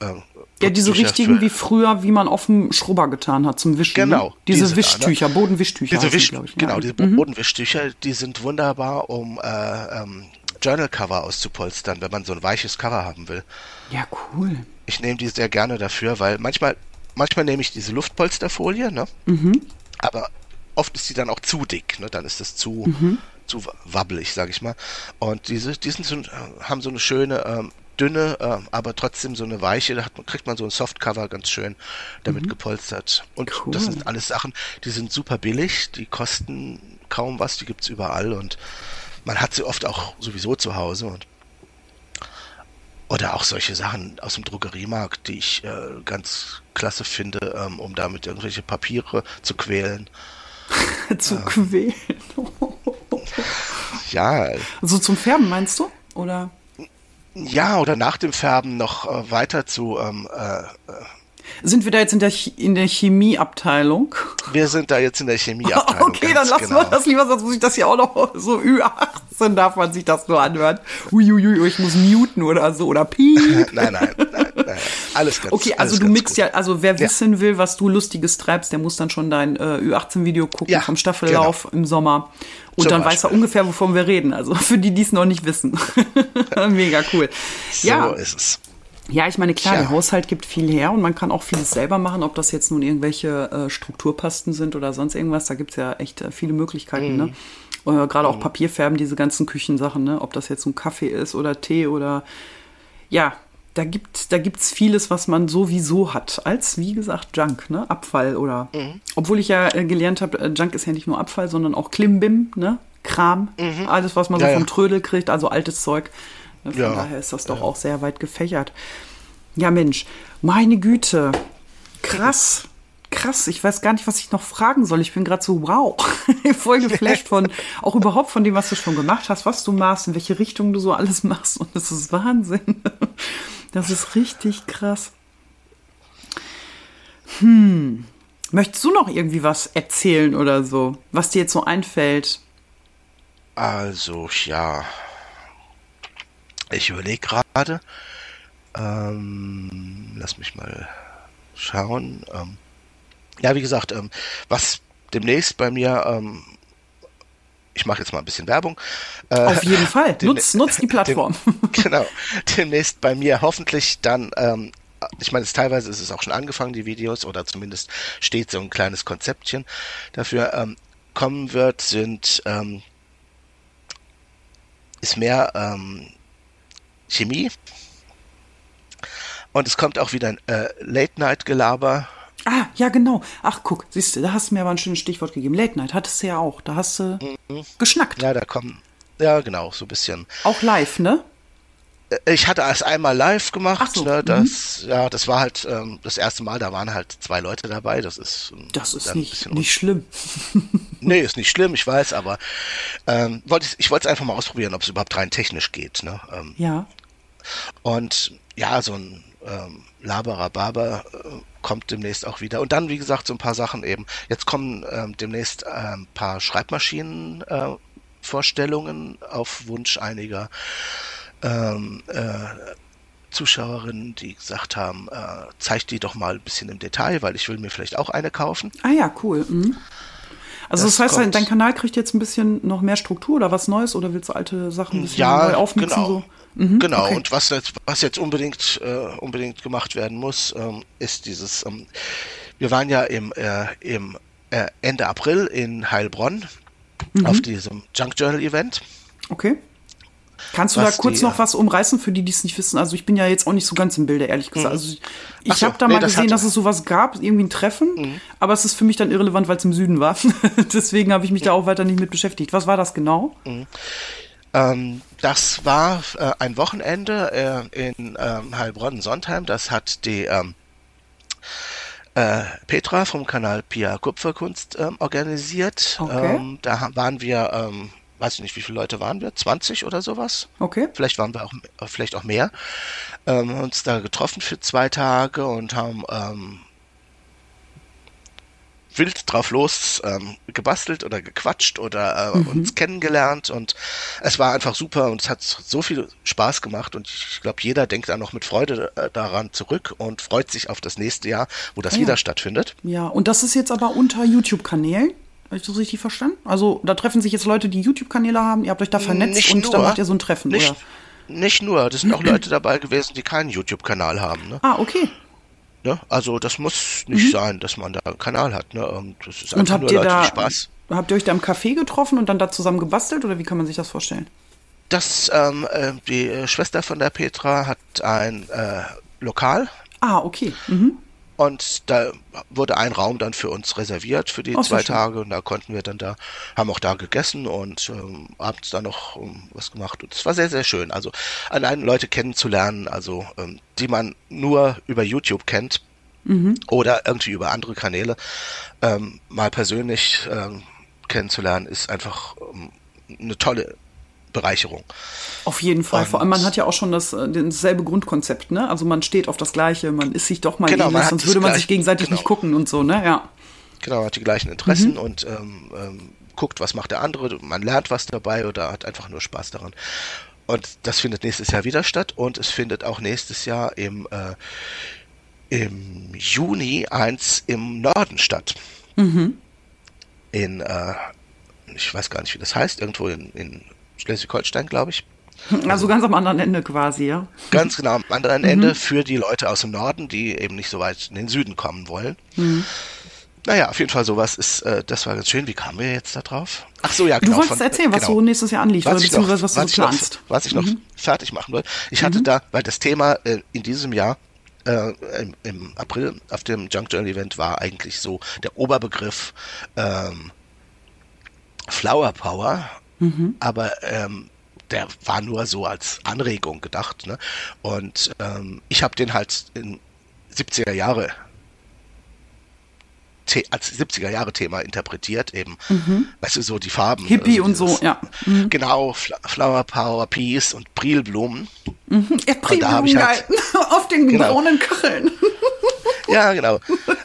äh, Ja, diese Tücher richtigen wie früher, wie man auf dem Schrubber getan hat zum Wischen. Genau, Ne? Diese, diese da, ne? Wischtücher, Bodenwischtücher. Diese Wisch, ich. genau, ja. diese Mhm. Bodenwischtücher, die sind wunderbar, um äh, ähm, Journal-Cover auszupolstern, wenn man so ein weiches Cover haben will. Ja, cool. Ich nehme die sehr gerne dafür, weil manchmal, manchmal nehme ich diese Luftpolsterfolie, ne? Mhm. Aber oft ist die dann auch zu dick, ne? Dann ist das zu, Mhm. zu wabbelig, sag ich mal. Und diese, die sind so, haben so eine schöne, ähm, dünne, ähm, aber trotzdem so eine weiche, da hat man, kriegt man so ein Softcover ganz schön damit gepolstert. Und Cool. das sind alles Sachen, die sind super billig, die kosten kaum was, die gibt's überall und man hat sie oft auch sowieso zu Hause und oder auch solche Sachen aus dem Drogeriemarkt, die ich äh, ganz klasse finde, ähm, um damit irgendwelche Papiere zu quälen. Zu quälen. Ja, so zum Färben meinst du? Oder? Ja, oder nach dem Färben noch äh, weiter zu. Ähm, äh, Sind wir da jetzt in der, Ch- in der Chemieabteilung? wir sind da jetzt in der Chemieabteilung. Okay, dann lassen genau. wir das lieber, sonst muss ich das hier auch noch so Ü18 darf man sich das nur anhören. Uiuiui, ich muss muten oder so oder piep. Nein, nein, nein, nein, alles ganz Okay, also du mixt ja, also wer Ja. wissen will, was du Lustiges treibst, der muss dann schon dein äh, Ü18-Video gucken Ja, vom Staffellauf im Sommer. Und Zum dann weiß er Beispiel. ungefähr, wovon wir reden. Also für die, die es noch nicht wissen. Mega cool. So ja, ist es. Ja, ich meine, klar, Tja. der Haushalt gibt viel her und man kann auch vieles selber machen, ob das jetzt nun irgendwelche äh, Strukturpasten sind oder sonst irgendwas. Da gibt's ja echt äh, viele Möglichkeiten, ne? Äh, Gerade auch Papierfärben, diese ganzen Küchensachen, ne? Ob das jetzt ein Kaffee ist oder Tee oder ja, da gibt da gibt's vieles, was man sowieso hat, als wie gesagt Junk, ne? Abfall oder obwohl ich ja äh, gelernt habe, äh, Junk ist ja nicht nur Abfall, sondern auch Klimbim, ne? Kram, alles was man so Ja, vom ja. Trödel kriegt, also altes Zeug. Ne, Von Ja, daher ist das doch auch sehr weit gefächert. Ja, Mensch, meine Güte. Krass. Krass, ich weiß gar nicht, was ich noch fragen soll. Ich bin gerade so, wow, voll geflasht von, auch überhaupt von dem, was du schon gemacht hast, was du machst, in welche Richtung du so alles machst. Und das ist Wahnsinn. Das ist richtig krass. Hm. Möchtest du noch irgendwie was erzählen oder so, was dir jetzt so einfällt? Also, ja. Ich überlege gerade. Ähm, lass mich mal schauen. Ähm, ja, wie gesagt, ähm, was demnächst bei mir, ähm, ich mache jetzt mal ein bisschen Werbung. Äh, Auf jeden Fall. dem- Nutz, die Plattform. Dem, genau. Demnächst bei mir hoffentlich dann, ähm, ich meine, es, teilweise ist es auch schon angefangen, die Videos, oder zumindest steht so ein kleines Konzeptchen dafür, ähm, kommen wird, sind, ähm, ist mehr ähm, Chemie. Und es kommt auch wieder ein äh, Late-Night-Gelaber. Ah, ja, genau. Ach, guck, siehst du, da hast du mir aber ein schönes Stichwort gegeben. Late Night hattest du ja auch. Da hast du geschnackt. Mhm. Ja, da kommen, ja, genau, so ein bisschen. Auch live, ne? Äh, Ich hatte es einmal live gemacht. Ach so, ne, mhm. das, ja, das war halt ähm, das erste Mal. Da waren halt zwei Leute dabei. Das ist, ähm, Das ist nicht, nicht schlimm. Nee, ist nicht schlimm, ich weiß, aber ähm, wollte ich, ich wollte es einfach mal ausprobieren, ob es überhaupt rein technisch geht. Ne? Ähm, Ja. Und ja, so ein ähm, Laberababer äh, kommt demnächst auch wieder. Und dann, wie gesagt, so ein paar Sachen eben. Jetzt kommen ähm, demnächst äh, ein paar Schreibmaschinen äh, Vorstellungen auf Wunsch einiger ähm, äh, Zuschauerinnen, die gesagt haben, äh, zeig die doch mal ein bisschen im Detail, weil ich will mir vielleicht auch eine kaufen. Ah ja, cool. Mhm. Also das, Das heißt, dein, kommt- dein Kanal kriegt jetzt ein bisschen noch mehr Struktur oder was Neues oder willst du alte Sachen ein bisschen Ja, neu aufmixen? genau. So? Mhm, Genau, okay. und was jetzt, was jetzt unbedingt, äh, unbedingt gemacht werden muss, ähm, ist dieses, ähm, wir waren ja im, äh, im äh, Ende April in Heilbronn mhm. auf diesem Junk Journal Event. Okay. Kannst du da kurz die, noch was umreißen für die, die es nicht wissen? Also ich bin ja jetzt auch nicht so ganz im Bilde, ehrlich gesagt. Mhm. Also ich, so, habe da nee, mal gesehen, das dass es sowas gab, irgendwie ein Treffen, mhm. aber es ist für mich dann irrelevant, weil es im Süden war. Deswegen habe ich mich mhm. da auch weiter nicht mit beschäftigt. Was war das genau? Ähm, das war äh, ein Wochenende äh, in ähm, Heilbronn-Sondheim. Das hat die ähm, äh, Petra vom Kanal Pia Kupferkunst ähm, organisiert. Okay. Ähm, da waren wir ähm, weiß ich nicht, wie viele Leute waren wir? 20 oder sowas? Okay. Vielleicht waren wir auch, vielleicht auch mehr. Ähm, uns da getroffen für zwei Tage und haben ähm, wild drauf los ähm, gebastelt oder gequatscht oder äh, mhm. uns kennengelernt und es war einfach super und es hat so viel Spaß gemacht und ich glaube, jeder denkt da noch mit Freude äh, daran zurück und freut sich auf das nächste Jahr, wo das ah, wieder stattfindet. Ja, und das ist jetzt aber unter YouTube-Kanälen? Habe ich das richtig verstanden? Also da treffen sich jetzt Leute, die YouTube-Kanäle haben, ihr habt euch da vernetzt nicht und nur, dann macht ihr so ein Treffen, nicht, oder? Nicht nur, das sind auch Leute dabei gewesen, die keinen YouTube-Kanal haben. Ne? Ah, okay. Ne? Also das muss nicht mhm. sein, dass man da einen Kanal hat. Ne? Und das ist einfach nur ihr Leute, da, Spaß. Habt ihr euch da im Café getroffen und dann da zusammen gebastelt oder wie kann man sich das vorstellen? Das, ähm, äh, die Schwester von der Petra hat ein äh, Lokal. Ah, okay. Mhm. Und da wurde ein Raum dann für uns reserviert für die oh, zwei Tage und da konnten wir dann da, haben auch da gegessen und ähm, abends dann noch um, was gemacht. Und es war sehr, sehr schön. Also allein Leute kennenzulernen, also ähm, die man nur über YouTube kennt mhm. oder irgendwie über andere Kanäle, ähm, mal persönlich ähm, kennenzulernen, ist einfach ähm, eine tolle Bereicherung. Auf jeden Fall. Und Vor allem, man hat ja auch schon das, äh, dasselbe Grundkonzept, ne? Also man steht auf das Gleiche, man ist sich doch mal genau, ähnlich, sonst würde man sich gegenseitig genau. nicht gucken und so, ne? Ja. Genau, man hat die gleichen Interessen mhm. und ähm, ähm, guckt, was macht der andere, man lernt was dabei oder hat einfach nur Spaß daran. Und das findet nächstes Jahr wieder statt und es findet auch nächstes Jahr im, äh, im Juni eins im Norden statt. Mhm. In, äh, ich weiß gar nicht, wie das heißt, irgendwo in, in Schleswig-Holstein, glaube ich. Also ganz am anderen Ende quasi, ja. Ganz genau, am anderen mhm. Ende für die Leute aus dem Norden, die eben nicht so weit in den Süden kommen wollen. Mhm. Naja, auf jeden Fall sowas ist, äh, das war ganz schön. Wie kamen wir jetzt da drauf? Ach so, ja, genau. Du wolltest von, erzählen, was genau. so nächstes Jahr anliegt, was oder beziehungsweise was du was so planst. Noch, was ich noch mhm. fertig machen wollte. Ich hatte mhm. da, weil das Thema äh, in diesem Jahr äh, im, im, April auf dem Junk Journal Event war eigentlich so der Oberbegriff ähm, Flower Power, mhm. aber ähm, der war nur so als Anregung gedacht. Ne? Und ähm, ich habe den halt in 70er Jahre als 70er Jahre Thema interpretiert eben. Mhm. Weißt du, so die Farben. Hippie also und so, ja. Mhm. Genau, Flower Power, Peace und Prilblumen. Mhm. Ja, Prilblumen halt, auf den genau. braunen Kacheln. Ja, genau.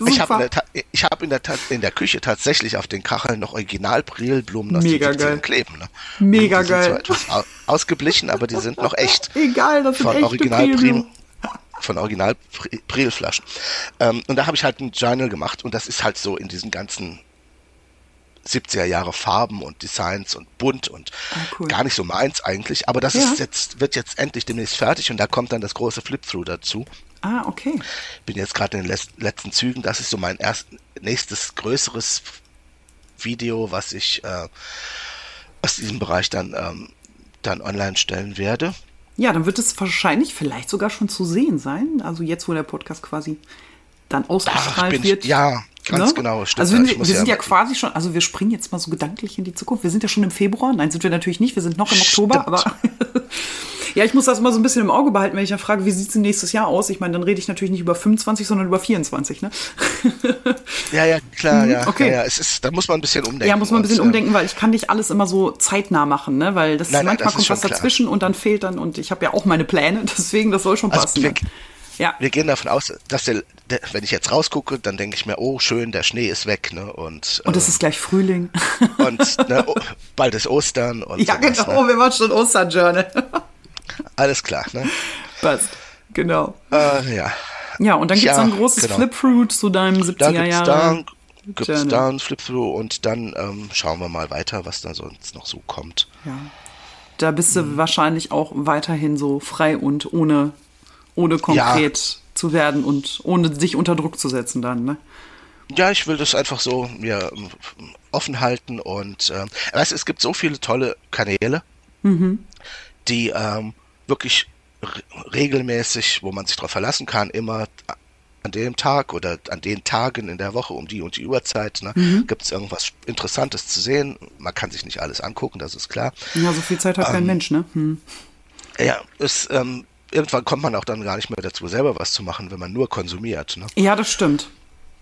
ich habe ich hab in, der, in der Küche tatsächlich auf den Kacheln noch Original-Brilblumen aus Mega geil. kleben. Ne? Mega die geil. Sind zwar etwas ausgeblichen, aber die sind noch echt. Egal, das sind von Original Prim, von Original Prilflaschen. Ähm, und da habe ich halt ein Journal gemacht und das ist halt so in diesen ganzen 70er Jahre Farben und Designs und bunt und oh, cool. gar nicht so meins eigentlich. Aber das ja. ist jetzt, wird jetzt endlich demnächst fertig und da kommt dann das große Flip-Through dazu. Ah, okay. Bin jetzt gerade in den letzten Zügen. Das ist so mein erst, nächstes größeres Video, was ich äh, aus diesem Bereich dann, ähm, dann online stellen werde. Ja, dann wird es wahrscheinlich vielleicht sogar schon zu sehen sein. Also jetzt, wo der Podcast quasi dann ausgestrahlt Ach, wird. Ja, ganz ne? genau. Stimmt. Also wir, wir sind ja, ja quasi schon, also wir springen jetzt mal so gedanklich in die Zukunft. Wir sind ja schon im Februar. Nein, sind wir natürlich nicht. Wir sind noch im Oktober, Stimmt. aber Ja, ich muss das immer so ein bisschen im Auge behalten, wenn ich dann frage, wie sieht es nächstes Jahr aus? Ich meine, dann rede ich natürlich nicht über 25, sondern über 24, ne? ja, ja, klar, ja. Okay. Ja, ja, es ist, da muss man ein bisschen umdenken. Ja, muss man ein bisschen und, umdenken, weil ich kann nicht alles immer so zeitnah machen, ne? Weil das nein, manchmal nein, das kommt was dazwischen und dann fehlt dann und ich habe ja auch meine Pläne, deswegen, das soll schon also passen. Wir, ja. wir gehen davon aus, dass der, der, wenn ich jetzt rausgucke, dann denke ich mir, oh schön, der Schnee ist weg, ne? Und, und es äh, ist gleich Frühling. Und ne, oh, bald ist Ostern und Ja, sowas, genau, ne? wir machen schon Ostern-Journal. Alles klar, ne? Passt, genau. Äh, ja. Ja, und dann gibt es ja, ein großes genau. Flip-Through zu deinem 70er Jahre. Gibt es da ein Flip-Through und dann ähm, schauen wir mal weiter, was da sonst noch so kommt. Ja. Da bist du hm. wahrscheinlich auch weiterhin so frei und ohne, ohne konkret ja. zu werden und ohne sich unter Druck zu setzen dann, ne? Ja, ich will das einfach so mir offen halten und ähm, weißt, es gibt so viele tolle Kanäle, mhm. die ähm, wirklich regelmäßig, wo man sich darauf verlassen kann, immer an dem Tag oder an den Tagen in der Woche um die und die Uhrzeit ne, mhm. gibt es irgendwas Interessantes zu sehen. Man kann sich nicht alles angucken, das ist klar. Ja, so viel Zeit hat ähm, kein Mensch, ne? Hm. Ja, es, ähm, irgendwann kommt man auch dann gar nicht mehr dazu, selber was zu machen, wenn man nur konsumiert. Ne? Ja, das stimmt.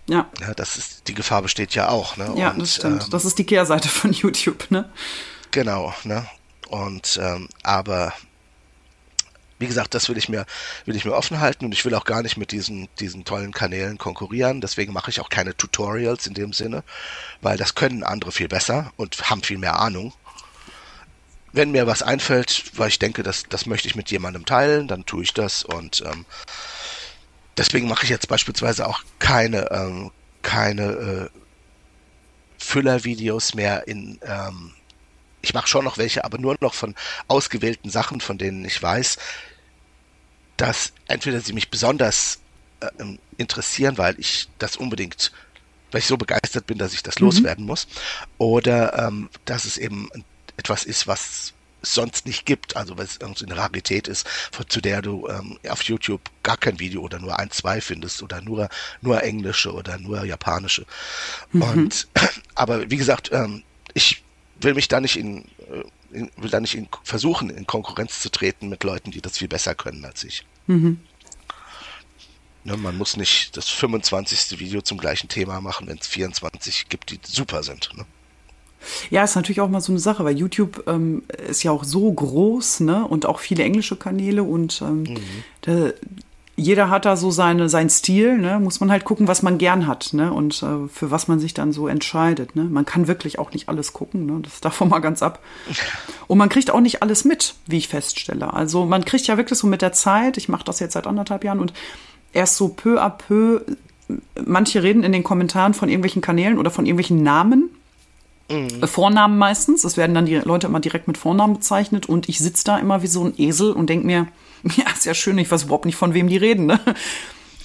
Ja. ja. Das ist, die Gefahr besteht ja auch. Ne? Ja, und, das stimmt. Ähm, das ist die Kehrseite von YouTube, ne? Genau, ne? Und ähm, aber wie gesagt, das will ich mir, will ich mir offen halten und ich will auch gar nicht mit diesen, diesen tollen Kanälen konkurrieren. Deswegen mache ich auch keine Tutorials in dem Sinne, weil das können andere viel besser und haben viel mehr Ahnung. Wenn mir was einfällt, weil ich denke, das, das möchte ich mit jemandem teilen, dann tue ich das und ähm, deswegen mache ich jetzt beispielsweise auch keine, ähm, keine äh, Füllervideos mehr in ähm, ich mache schon noch welche, aber nur noch von ausgewählten Sachen, von denen ich weiß, dass entweder sie mich besonders äh, ähm, interessieren, weil ich das unbedingt, weil ich so begeistert bin, dass ich das mhm. loswerden muss, oder ähm, dass es eben etwas ist, was es sonst nicht gibt, also weil es irgendwie eine Rarität ist, von, zu der du ähm, auf YouTube gar kein Video oder nur ein, zwei findest oder nur, nur englische oder nur japanische. Mhm. Und aber wie gesagt, ähm, ich will mich da nicht in, äh, in will da nicht in, versuchen, in Konkurrenz zu treten mit Leuten, die das viel besser können als ich. Mhm. Ne, man muss nicht das 25. Video zum gleichen Thema machen, wenn es 24 gibt, die super sind. Ne? Ja, ist natürlich auch mal so eine Sache, weil YouTube ähm, ist ja auch so groß, ne? Und auch viele englische Kanäle und ähm, mhm. da, jeder hat da so seine, seinen Stil, ne? Muss man halt gucken, was man gern hat, ne? Und äh, für was man sich dann so entscheidet. Ne? Man kann wirklich auch nicht alles gucken, ne? Das ist davon mal ganz ab. Und man kriegt auch nicht alles mit, wie ich feststelle. Also man kriegt ja wirklich so mit der Zeit, ich mache das jetzt seit anderthalb Jahren und erst so peu à peu, manche reden in den Kommentaren von irgendwelchen Kanälen oder von irgendwelchen Namen. Mhm. Vornamen meistens. Es werden dann die Leute immer direkt mit Vornamen bezeichnet und ich sitze da immer wie so ein Esel und denke mir, Ja, ist ja schön, ich weiß überhaupt nicht, von wem die reden. Ne?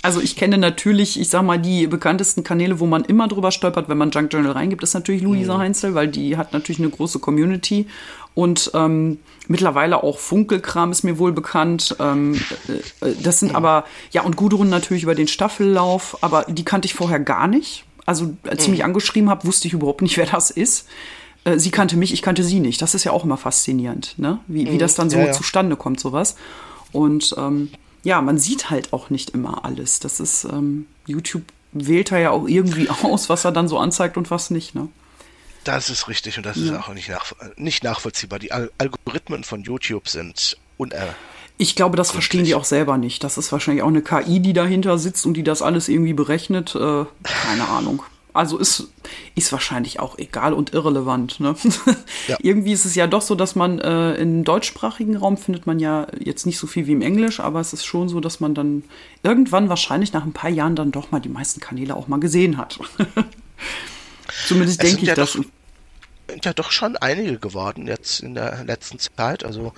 Also ich kenne natürlich, ich sag mal, die bekanntesten Kanäle, wo man immer drüber stolpert, wenn man Junk Journal reingibt, ist natürlich Luisa mhm. Heinzel, weil die hat natürlich eine große Community. Und ähm, mittlerweile auch Funkelkram ist mir wohl bekannt. Ähm, äh, das sind aber, ja, und Gudrun natürlich über den Staffellauf, aber die kannte ich vorher gar nicht. Also als ich mich mhm. angeschrieben habe, wusste ich überhaupt nicht, wer das ist. Äh, sie kannte mich, ich kannte sie nicht. Das ist ja auch immer faszinierend, ne? Wie, wie mhm. das dann so ja, ja. zustande kommt, sowas. Und ähm, ja, man sieht halt auch nicht immer alles. Das ist, ähm, YouTube wählt er ja auch irgendwie aus, was er dann so anzeigt und was nicht, ne? Das ist richtig und das ja. ist auch nicht, nach, nicht nachvollziehbar. Die Al Algorithmen von YouTube sind uner. Ich glaube, das verstehen die auch selber nicht. Das ist wahrscheinlich auch eine KI, die dahinter sitzt und die das alles irgendwie berechnet. Äh, keine Ahnung. Also ist, ist wahrscheinlich auch egal und irrelevant. Ne? Ja. Irgendwie ist es ja doch so, dass man äh, im deutschsprachigen Raum findet man ja jetzt nicht so viel wie im Englisch, aber es ist schon so, dass man dann irgendwann wahrscheinlich nach ein paar Jahren dann doch mal die meisten Kanäle auch mal gesehen hat. Zumindest denke ich ja das. Doch, sind ja doch schon einige geworden jetzt in der letzten Zeit. Also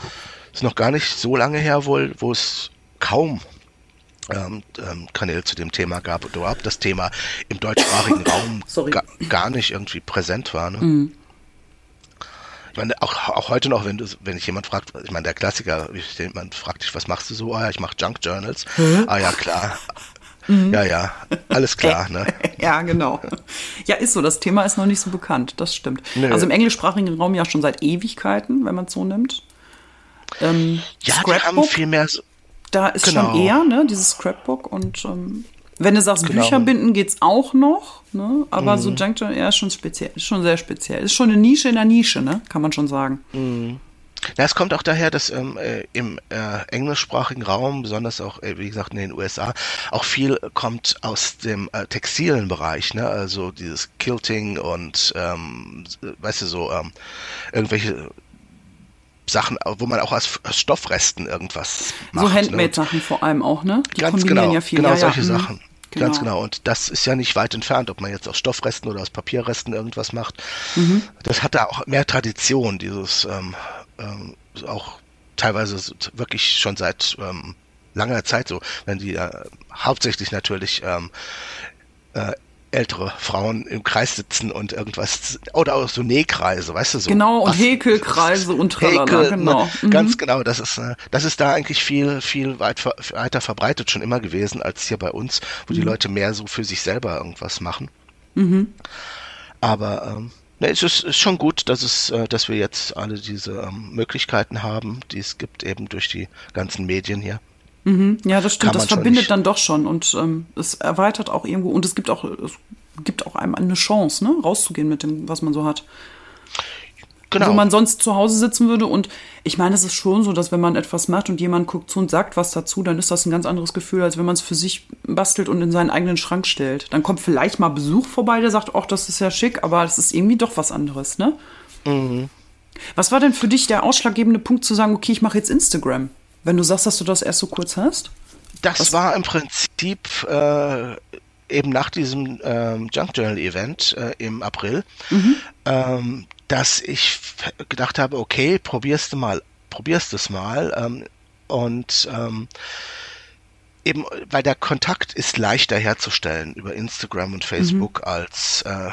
ist noch gar nicht so lange her wohl, wo es kaum ähm, ähm, Kanäle zu dem Thema gab und überhaupt das Thema im deutschsprachigen Raum ga, gar nicht irgendwie präsent war. Ne? Mhm. Ich meine, auch, auch heute noch, wenn du, wenn ich jemand fragt, ich meine, der Klassiker, jemand fragt dich, was machst du so? Ah ja, ich mache Junk Journals. Mhm. Ah ja, klar. Mhm. Ja, ja, alles klar, ne? ja, genau. Ja, ist so. Das Thema ist noch nicht so bekannt. Das stimmt. Nö. Also im englischsprachigen Raum ja schon seit Ewigkeiten, wenn man es so nimmt. Ähm, ja, Scrapbook. die haben viel mehr so, da ist genau. schon eher, ne, dieses Scrapbook und ähm, wenn du sagst, genau. Bücher binden geht's auch noch, ne? Aber mhm. so Junk Journal ist schon speziell, ist schon sehr speziell. Ist schon eine Nische in der Nische, ne? Kann man schon sagen. Mhm. Ja, es kommt auch daher, dass ähm, äh, im äh, englischsprachigen Raum, besonders auch, äh, wie gesagt, in den USA, auch viel kommt aus dem äh, textilen Bereich, ne? Also dieses Kilting und, ähm, weißt du, so ähm, irgendwelche Sachen, wo man auch aus, aus Stoffresten irgendwas macht. So? Handmade-Sachen ne? vor allem auch, ne? Die Ganz genau, ja viel. genau ja, solche ja. Mhm. Sachen. Genau. Ganz genau. Und das ist ja nicht weit entfernt, ob man jetzt aus Stoffresten oder aus Papierresten irgendwas macht. Mhm. Das hat da auch mehr Tradition, dieses ähm, ähm, auch teilweise wirklich schon seit ähm, langer Zeit so, wenn die äh, hauptsächlich natürlich ähm, äh, ältere Frauen im Kreis sitzen und irgendwas oder auch so Nähkreise, weißt du so. Genau und Häkelkreise und tralala, Häkel, ne, genau. Mhm. Ganz genau, das ist äh, das ist da eigentlich viel viel weit, weiter verbreitet schon immer gewesen als hier bei uns, wo mhm. die Leute mehr so für sich selber irgendwas machen. Mhm. Aber ähm, ne, es ist, ist, schon gut, dass es, äh, dass wir jetzt alle diese ähm, Möglichkeiten haben, die es gibt eben durch die ganzen Medien hier. Mhm. Ja, das stimmt. Das verbindet dann doch schon und ähm, es erweitert auch irgendwo und es gibt auch es gibt auch einem eine Chance, ne, rauszugehen mit dem, was man so hat. Genau. Wo man sonst zu Hause sitzen würde. Und ich meine, es ist schon so, dass wenn man etwas macht und jemand guckt zu und sagt was dazu, dann ist das ein ganz anderes Gefühl, als wenn man es für sich bastelt und in seinen eigenen Schrank stellt. Dann kommt vielleicht mal Besuch vorbei, der sagt, ach, das ist ja schick, aber es ist irgendwie doch was anderes, ne? Mhm. Was war denn für dich der ausschlaggebende Punkt zu sagen, okay, ich mache jetzt Instagram? Wenn du sagst, dass du das erst so kurz hast? Das Was? war im Prinzip äh, eben nach diesem ähm, Junk Journal Event äh, im April, mhm. ähm, dass ich gedacht habe, okay, probierst du mal, probierst es mal ähm, und ähm, eben, weil der Kontakt ist leichter herzustellen über Instagram und Facebook mhm. als äh,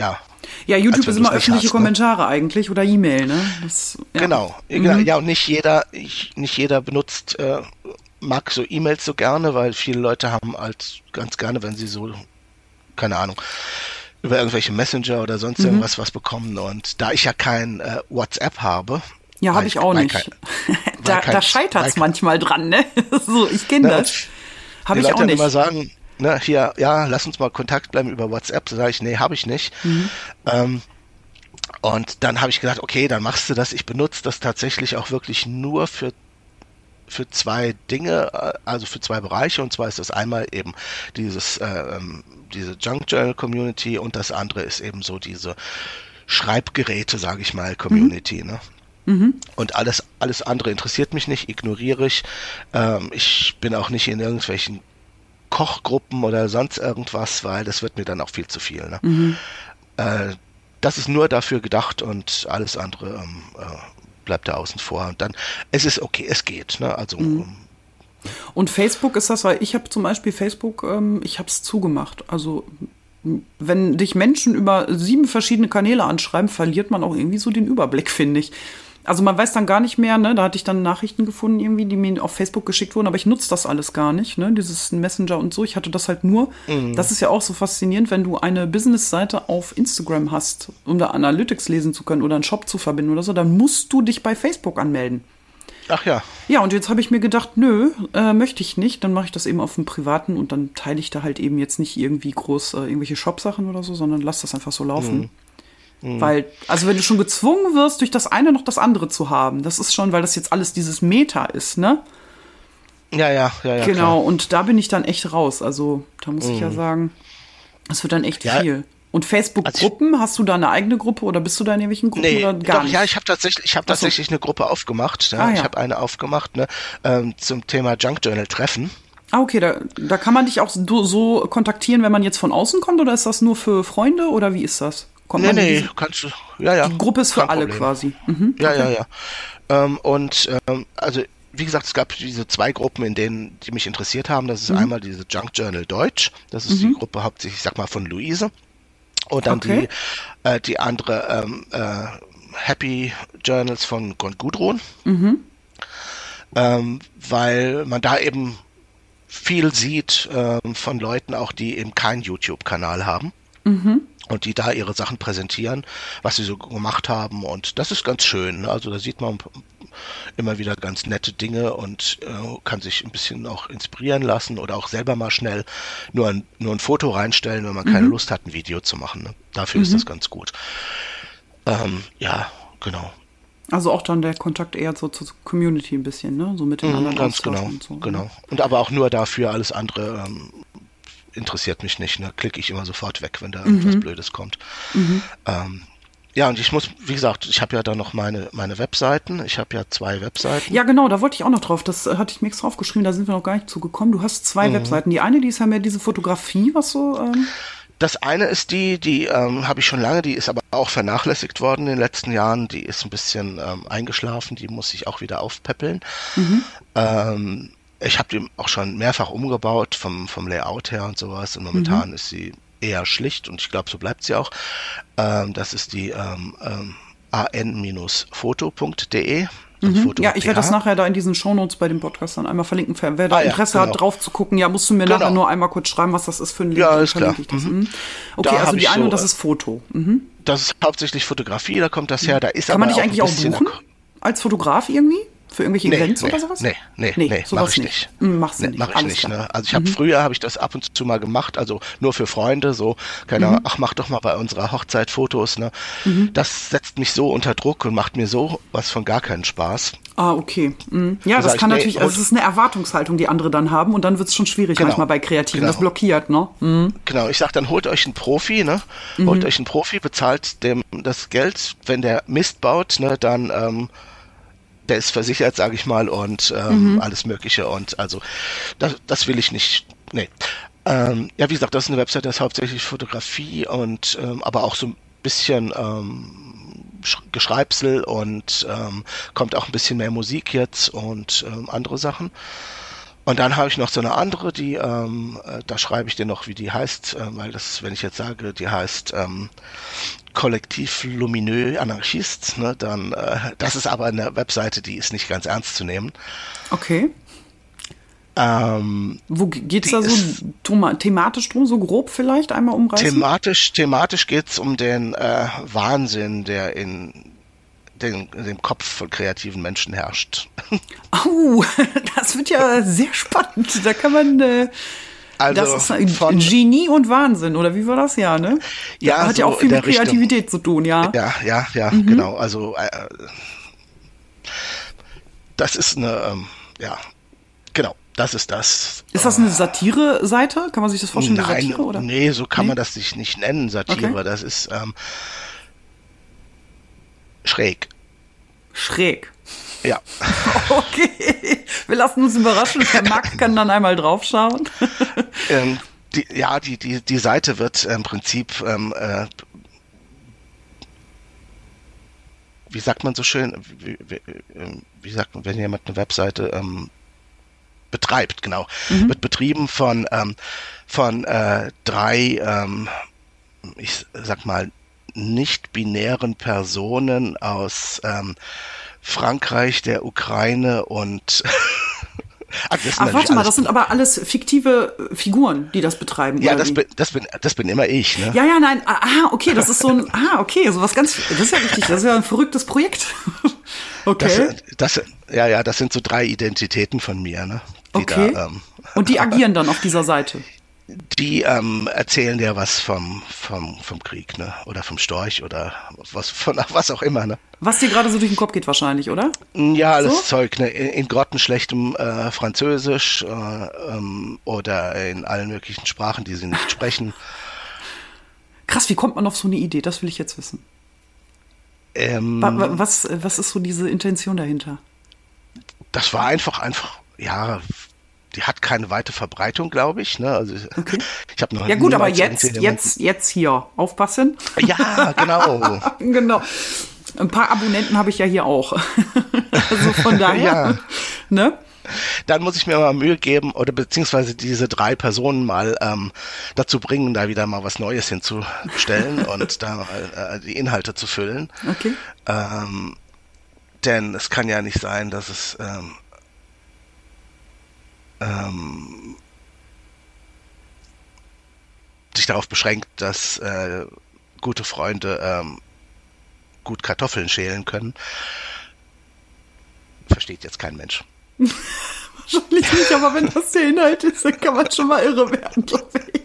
ja. Ja, YouTube ist immer öffentliche hast, ne? Kommentare eigentlich oder E-Mail, ne? Das, ja. Genau, mhm. ja und nicht jeder, ich, nicht jeder benutzt, äh, mag so E-Mails so gerne, weil viele Leute haben halt ganz gerne, wenn sie so, keine Ahnung, über irgendwelche Messenger oder sonst mhm. irgendwas was bekommen. Und da ich ja kein äh, WhatsApp habe, ja, habe ich auch nicht. Kein, da da scheitert es manchmal dran, ne? so, ich kenne das. Habe ich Leute auch nicht. immer sagen, ne, hier, ja, lass uns mal Kontakt bleiben über WhatsApp. Da sage ich, nee, habe ich nicht. Mhm. Ähm, und dann habe ich gedacht, okay, dann machst du das. Ich benutze das tatsächlich auch wirklich nur für für zwei Dinge, äh, also für zwei Bereiche. Und zwar ist das einmal eben dieses äh, ähm, diese Junk Journal Community und das andere ist eben so diese Schreibgeräte, sage ich mal, Community. Mhm. Ne? Mhm. Und alles, alles andere interessiert mich nicht, ignoriere ich. Ähm, ich bin auch nicht in irgendwelchen Kochgruppen oder sonst irgendwas, weil das wird mir dann auch viel zu viel. Ne? Mhm. Äh, das ist nur dafür gedacht und alles andere ähm, äh, bleibt da außen vor. Und dann, es ist okay, es geht. Ne? Also mhm. Ähm, und Facebook ist das, weil ich habe zum Beispiel Facebook, ähm, ich habe es zugemacht. Also wenn dich Menschen über sieben verschiedene Kanäle anschreiben, verliert man auch irgendwie so den Überblick, finde ich. Also man weiß dann gar nicht mehr, ne? Da hatte ich dann Nachrichten gefunden, irgendwie, die mir auf Facebook geschickt wurden, aber ich nutze das alles gar nicht, ne? Dieses Messenger und so. Ich hatte das halt nur. Mhm. Das ist ja auch so faszinierend, wenn du eine Business-Seite auf Instagram hast, um da Analytics lesen zu können oder einen Shop zu verbinden oder so, dann musst du dich bei Facebook anmelden. Ach ja. Ja, und jetzt habe ich mir gedacht, nö, äh, möchte ich nicht. Dann mache ich das eben auf dem Privaten und dann teile ich da halt eben jetzt nicht irgendwie groß äh, irgendwelche Shop-Sachen oder so, sondern lass das einfach so laufen. Mhm. Mhm. Weil, also wenn du schon gezwungen wirst, durch das eine noch das andere zu haben, das ist schon, weil das jetzt alles dieses Meta ist, ne? Ja, ja, ja, ja. Genau, klar. und da bin ich dann echt raus. Also, da muss mhm. ich ja mhm. sagen, das wird dann echt ja. viel. Und Facebook-Gruppen, also hast du da eine eigene Gruppe oder bist du da in irgendwelchen Gruppen nee, oder gar doch, nicht? Ja, ich habe tatsächlich, ich habe tatsächlich eine Gruppe aufgemacht. Ja. Ah, ja. Ich habe eine aufgemacht ne, ähm, zum Thema Junk Journal Treffen. Ah, okay, da, da kann man dich auch so, so kontaktieren, wenn man jetzt von außen kommt, oder ist das nur für Freunde oder wie ist das? Kommt nee, nee, kannst du, ja, ja. Die Gruppe ist für alle Problem. quasi. Mhm, ja, okay. ja, ja. Ähm, und ähm, also wie gesagt, es gab diese zwei Gruppen, in denen die mich interessiert haben. Das ist mhm. einmal diese Junk Journal Deutsch. Das ist mhm. die Gruppe hauptsächlich, ich sag mal, von Luise. Und dann okay. die, äh, die andere ähm, äh, Happy Journals von Gudrun. Mhm. Ähm, weil man da eben viel sieht ähm, von Leuten auch, die eben keinen YouTube-Kanal haben. Mhm und die da ihre Sachen präsentieren, was sie so gemacht haben und das ist ganz schön. Ne? Also da sieht man immer wieder ganz nette Dinge und äh, kann sich ein bisschen auch inspirieren lassen oder auch selber mal schnell nur ein, nur ein Foto reinstellen, wenn man mhm. keine Lust hat, ein Video zu machen. Ne? Dafür mhm. ist das ganz gut. Ähm, ja, genau. Also auch dann der Kontakt eher so zur Community ein bisschen, ne? So mit den mhm, anderen Ganz genau, und so. genau. Und aber auch nur dafür, alles andere ähm, interessiert mich nicht. Ne? Klicke ich immer sofort weg, wenn da irgendwas mhm. Blödes kommt. Mhm. Ähm, ja, und ich muss, wie gesagt, ich habe ja da noch meine, meine Webseiten. Ich habe ja zwei Webseiten. Ja, genau, da wollte ich auch noch drauf. Das äh, hatte ich mir extra aufgeschrieben, da sind wir noch gar nicht zugekommen. Du hast zwei mhm. Webseiten. Die eine, die ist ja mehr diese Fotografie, was so. Ähm das eine ist die, die ähm, habe ich schon lange, die ist aber auch vernachlässigt worden in den letzten Jahren. Die ist ein bisschen ähm, eingeschlafen, die muss ich auch wieder aufpäppeln. Mhm. Ähm, ich habe die auch schon mehrfach umgebaut vom, vom Layout her und sowas und momentan mhm. ist sie eher schlicht und ich glaube, so bleibt sie auch. Ähm, das ist die ähm, ähm, an-foto.de. Mhm. Ja, ich werde das nachher da in diesen Shownotes bei dem Podcast dann einmal verlinken. Wer da ah, Interesse ja, genau. hat, drauf zu gucken, ja, musst du mir genau. nachher nur einmal kurz schreiben, was das ist für ein Link. Ja, ist klar. Mhm. Okay, da also die eine, so, das ist Foto. Mhm. Das ist hauptsächlich Fotografie, da kommt das her. Da ist Kann man dich eigentlich auch buchen? Als Fotograf irgendwie? Für irgendwelche nee, Events nee, oder sowas? Nee, nee, nee, nee mach ich nicht. nicht. Hm, machst du nee, nicht. Mach ich Alles nicht. Ne? Also ich habe mhm. früher habe ich das ab und zu mal gemacht, also nur für Freunde, so, keine mhm. ach, mach doch mal bei unserer Hochzeit Fotos. Ne? Mhm. Das setzt mich so unter Druck und macht mir so was von gar keinen Spaß. Ah, okay. Mhm. Ja, das, das kann ich, natürlich, also es ist eine Erwartungshaltung, die andere dann haben und dann wird es schon schwierig genau, manchmal bei Kreativen. Genau. Das blockiert, ne? Mhm. Genau, ich sag dann, holt euch einen Profi, ne? Holt mhm. euch einen Profi, bezahlt dem das Geld, wenn der Mist baut, ne, dann ähm, der ist versichert, sage ich mal, und ähm, mhm. alles Mögliche. Und also das, das will ich nicht. Nee. Ähm, ja, wie gesagt, das ist eine Website, das ist hauptsächlich Fotografie und ähm, aber auch so ein bisschen ähm, Geschreibsel und ähm, kommt auch ein bisschen mehr Musik jetzt und ähm, andere Sachen. Und dann habe ich noch so eine andere, die, ähm, äh, da schreibe ich dir noch, wie die heißt, äh, weil das, wenn ich jetzt sage, die heißt ähm, Kollektiv Lumineux Anarchist, ne, dann, äh, das ist aber eine Webseite, die ist nicht ganz ernst zu nehmen. Okay. Ähm, Wo geht's da so thematisch drum, so grob vielleicht einmal umreißen? Thematisch, thematisch geht's um den äh, Wahnsinn, der in den, in dem Kopf von kreativen Menschen herrscht. Oh, das wird ja sehr spannend. Da kann man. Äh, also das ist von, Genie und Wahnsinn, oder wie war das ja, ne? Ja, das hat so ja auch viel mit Kreativität Richtung. zu tun, ja. Ja, ja, ja, mhm. genau. Also äh, das ist eine, ähm, ja, genau. Das ist das. Ist das eine Satire-Seite? Kann man sich das vorstellen? Nein, Satire, oder? nee, so kann nee? man das sich nicht nennen, Satire. Okay. Das ist ähm, schräg. Schräg. Ja. Okay. Wir lassen uns überraschen. Herr Mack kann dann einmal draufschauen. Ähm, die, ja, die, die, die Seite wird im Prinzip, ähm, äh, wie sagt man so schön, wie, wie, ähm, wie, sagt man, wenn jemand eine Webseite ähm, betreibt, genau, mhm. wird betrieben von, ähm, von äh, drei, ähm, ich sag mal, nicht-binären Personen aus ähm, Frankreich, der Ukraine und Ach, Ach warte mal, das sind aber alles fiktive Figuren, die das betreiben. Ja, das bin, das bin, das bin immer ich. Ne? Ja, ja, nein. Ah, ah, okay, das ist so ein. Ah, okay, so was ganz. Das ist ja richtig. Das ist ja ein verrücktes Projekt. okay. Das, das, ja, ja, das sind so drei Identitäten von mir. Ne? okay. Da, ähm, Und die agieren dann auf dieser Seite die ähm, erzählen dir was vom, vom, vom Krieg, ne? Oder vom Storch oder was von was auch immer, ne? Was dir gerade so durch den Kopf geht wahrscheinlich, oder? Ja, alles so? Zeug, ne? In, in grottenschlechtem äh, Französisch äh, ähm, oder in allen möglichen Sprachen, die sie nicht sprechen. Krass, wie kommt man auf so eine Idee? Das will ich jetzt wissen. Ähm, was, was ist so diese Intention dahinter? Das war einfach, einfach, ja, die hat keine weite Verbreitung, glaube ich. Ne? Also okay. ich habe noch ja gut, aber jetzt, jetzt, jetzt hier aufpassen. Ja, genau. genau. Ein paar Abonnenten habe ich ja hier auch. also von daher. ja. Ne? Dann muss ich mir mal Mühe geben oder beziehungsweise diese drei Personen mal ähm, dazu bringen, da wieder mal was Neues hinzustellen und da äh, die Inhalte zu füllen. Okay. Ähm, denn es kann ja nicht sein, dass es ähm, ähm, sich darauf beschränkt, dass äh, gute Freunde ähm, gut Kartoffeln schälen können. Versteht jetzt kein Mensch. Wahrscheinlich nicht, aber wenn das der Inhalt ist, dann kann man schon mal irre werden, glaube ich.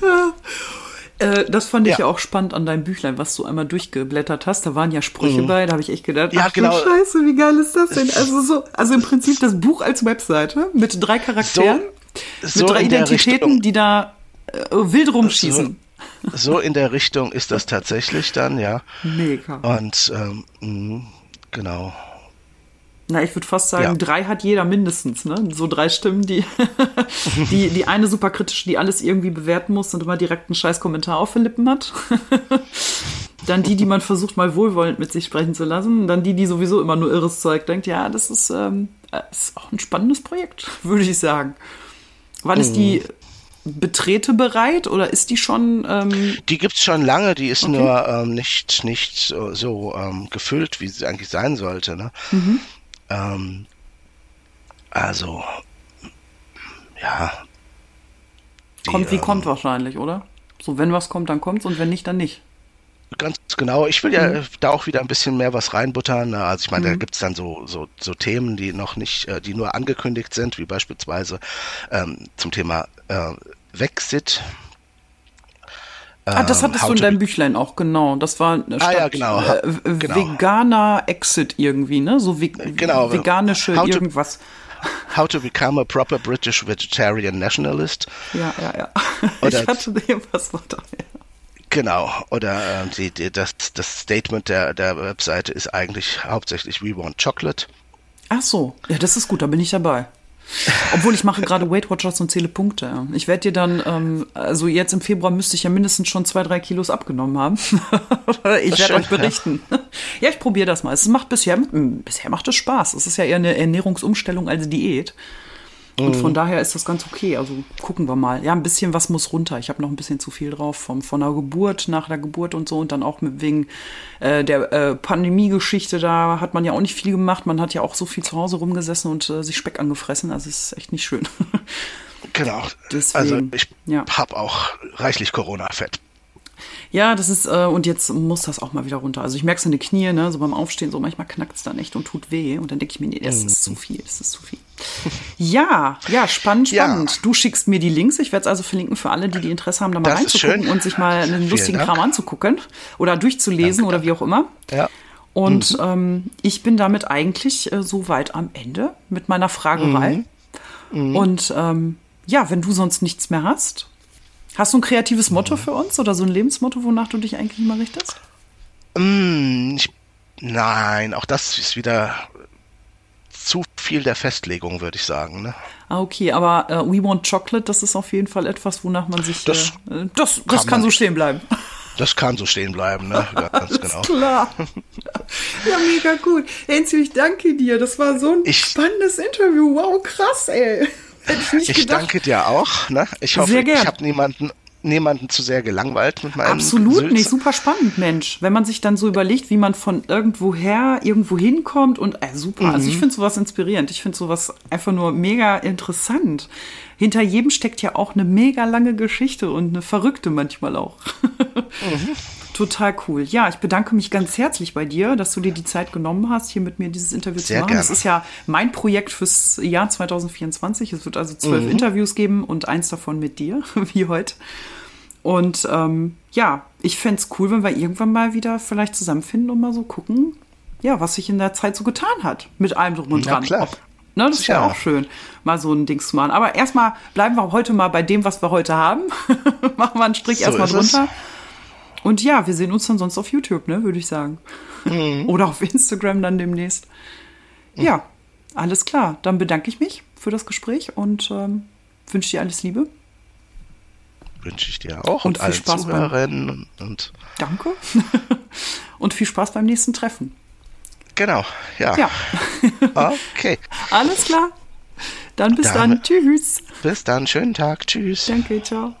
Äh, das fand ich ja. ja. auch spannend an deinem Büchlein, was du einmal durchgeblättert hast. Da waren ja Sprüche mhm. bei, da habe ich echt gedacht, ja, ach genau. Scheiße, wie geil ist das denn? Also so, also im Prinzip das Buch als Webseite mit drei Charakteren, so, so mit drei Identitäten, die da äh, wild rumschießen. So, so, in der Richtung ist das tatsächlich dann, ja. Mega. Und ähm, mh, genau. Na, ich würde fast sagen, ja. drei hat jeder mindestens, ne? So drei Stimmen, die, die, die eine super kritisch, die alles irgendwie bewerten muss und immer direkt einen scheiß Kommentar auf den Lippen hat. dann die, die man versucht, mal wohlwollend mit sich sprechen zu lassen. Dann die, die sowieso immer nur irres Zeug denkt, ja, das ist, ähm, ist auch ein spannendes Projekt, würde ich sagen. Wann ist die, betretebereit oder ist die schon? Ähm die gibt's schon lange, die ist okay. nur ähm, nicht, nicht so, so ähm, gefüllt, wie sie eigentlich sein sollte. Ne? Mhm. Ähm, also, ja. Die, kommt wie kommt ähm, wahrscheinlich, oder? So, wenn was kommt, dann kommt's und wenn nicht, dann nicht. Ganz genau. Ich will ja mhm. da auch wieder ein bisschen mehr was reinbuttern. Ne? Also ich meine, mhm. da gibt's dann so, so, so Themen, die noch nicht, äh, die nur angekündigt sind, wie beispielsweise ähm, zum Thema äh, Wexit. Ah, das ähm, hattest du in deinem Büchlein auch, genau. Das war ah, ja, genau. Äh, genau. veganer Exit irgendwie, ne? So ve genau. veganische how irgendwas. To, how to become a proper British vegetarian nationalist. Ja, ja, ja. Oder, ich hatte dem was noch da. Genau, oder äh, die, die, das, das Statement der, der Webseite ist eigentlich hauptsächlich We want chocolate. Ach so, ja, das ist gut, da bin ich dabei. Obwohl ich mache gerade Weight Watchers und zähle Punkte. Ich werde dir dann, ähm, also jetzt im Februar müsste ich ja mindestens schon zwei, drei Kilos abgenommen haben. ich werde euch berichten. Ja, ja ich probiere das mal. Es macht bisher, bisher macht es Spaß. Es ist ja eher eine Ernährungsumstellung als Diät. Und von mhm. daher ist das ganz okay. Also gucken wir mal. Ja, ein bisschen was muss runter. Ich habe noch ein bisschen zu viel drauf vom, von der Geburt, nach der Geburt und so. Und dann auch mit, wegen äh, der äh, Pandemie-Geschichte, da hat man ja auch nicht viel gemacht. Man hat ja auch so viel zu Hause rumgesessen und äh, sich Speck angefressen. Also es ist echt nicht schön. genau. Deswegen, also ich ja. habe auch reichlich Corona-Fett. Ja, das ist, äh, und jetzt muss das auch mal wieder runter. Also ich merke es in den Knie, ne, so beim Aufstehen, so manchmal knackt es dann echt und tut weh. Und dann denke ich mir, nee, das mhm. ist zu viel, das ist zu viel. Ja, ja, spannend, spannend. Ja. Du schickst mir die Links. Ich werde es also verlinken für alle, die die Interesse haben, da mal das reinzugucken und sich mal einen lustigen Kram anzugucken oder durchzulesen Danke. oder wie auch immer. Ja. Und mhm. ähm, ich bin damit eigentlich äh, so weit am Ende mit meiner Fragerei. Mhm. Mhm. Und ähm, ja, wenn du sonst nichts mehr hast, Hast du ein kreatives Motto für uns oder so ein Lebensmotto, wonach du dich eigentlich immer richtest? Mm, ich, nein, auch das ist wieder zu viel der Festlegung, würde ich sagen. Ne? Ah, okay, aber äh, We Want Chocolate, das ist auf jeden Fall etwas, wonach man sich. Das, äh, das, das kann, kann so stehen bleiben. Das kann so stehen bleiben, ne? Ja, ganz genau. Klar. Ja, mega gut. Enzo, ich danke dir. Das war so ein ich, spannendes Interview. Wow, krass, ey. Hätte ich nicht ich gedacht. danke dir auch. Ne? Ich hoffe, ich habe niemanden niemanden zu sehr gelangweilt mit meinem Absolut Sülz. nicht, super spannend, Mensch. Wenn man sich dann so überlegt, wie man von irgendwoher irgendwo hinkommt und äh, super. Mhm. Also ich mhm. finde sowas inspirierend. Ich finde sowas einfach nur mega interessant. Hinter jedem steckt ja auch eine mega lange Geschichte und eine verrückte manchmal auch. Mhm. Total cool. Ja, ich bedanke mich ganz herzlich bei dir, dass du dir die Zeit genommen hast, hier mit mir dieses Interview Sehr zu machen. Gerne. Das ist ja mein Projekt fürs Jahr 2024. Es wird also zwölf mhm. Interviews geben und eins davon mit dir, wie heute. Und ähm, ja, ich fände es cool, wenn wir irgendwann mal wieder vielleicht zusammenfinden und mal so gucken, ja, was sich in der Zeit so getan hat. Mit allem drum und dran. Ja, klar. Ob, ne, das wäre auch schön, mal so ein Dings zu machen. Aber erstmal bleiben wir heute mal bei dem, was wir heute haben. Machen wir einen Strich so erstmal drunter. Es. Und ja, wir sehen uns dann sonst auf YouTube, ne, würde ich sagen. Mhm. Oder auf Instagram dann demnächst. Ja, alles klar. Dann bedanke ich mich für das Gespräch und ähm, wünsche dir alles Liebe. Wünsche ich dir auch und, und allen Spaß Zuhörerinnen. Beim, und danke. und viel Spaß beim nächsten Treffen. Genau, ja. Ja. okay. Alles klar. Dann bis dann. dann. Tschüss. Bis dann. Schönen Tag. Tschüss. Danke. Ciao.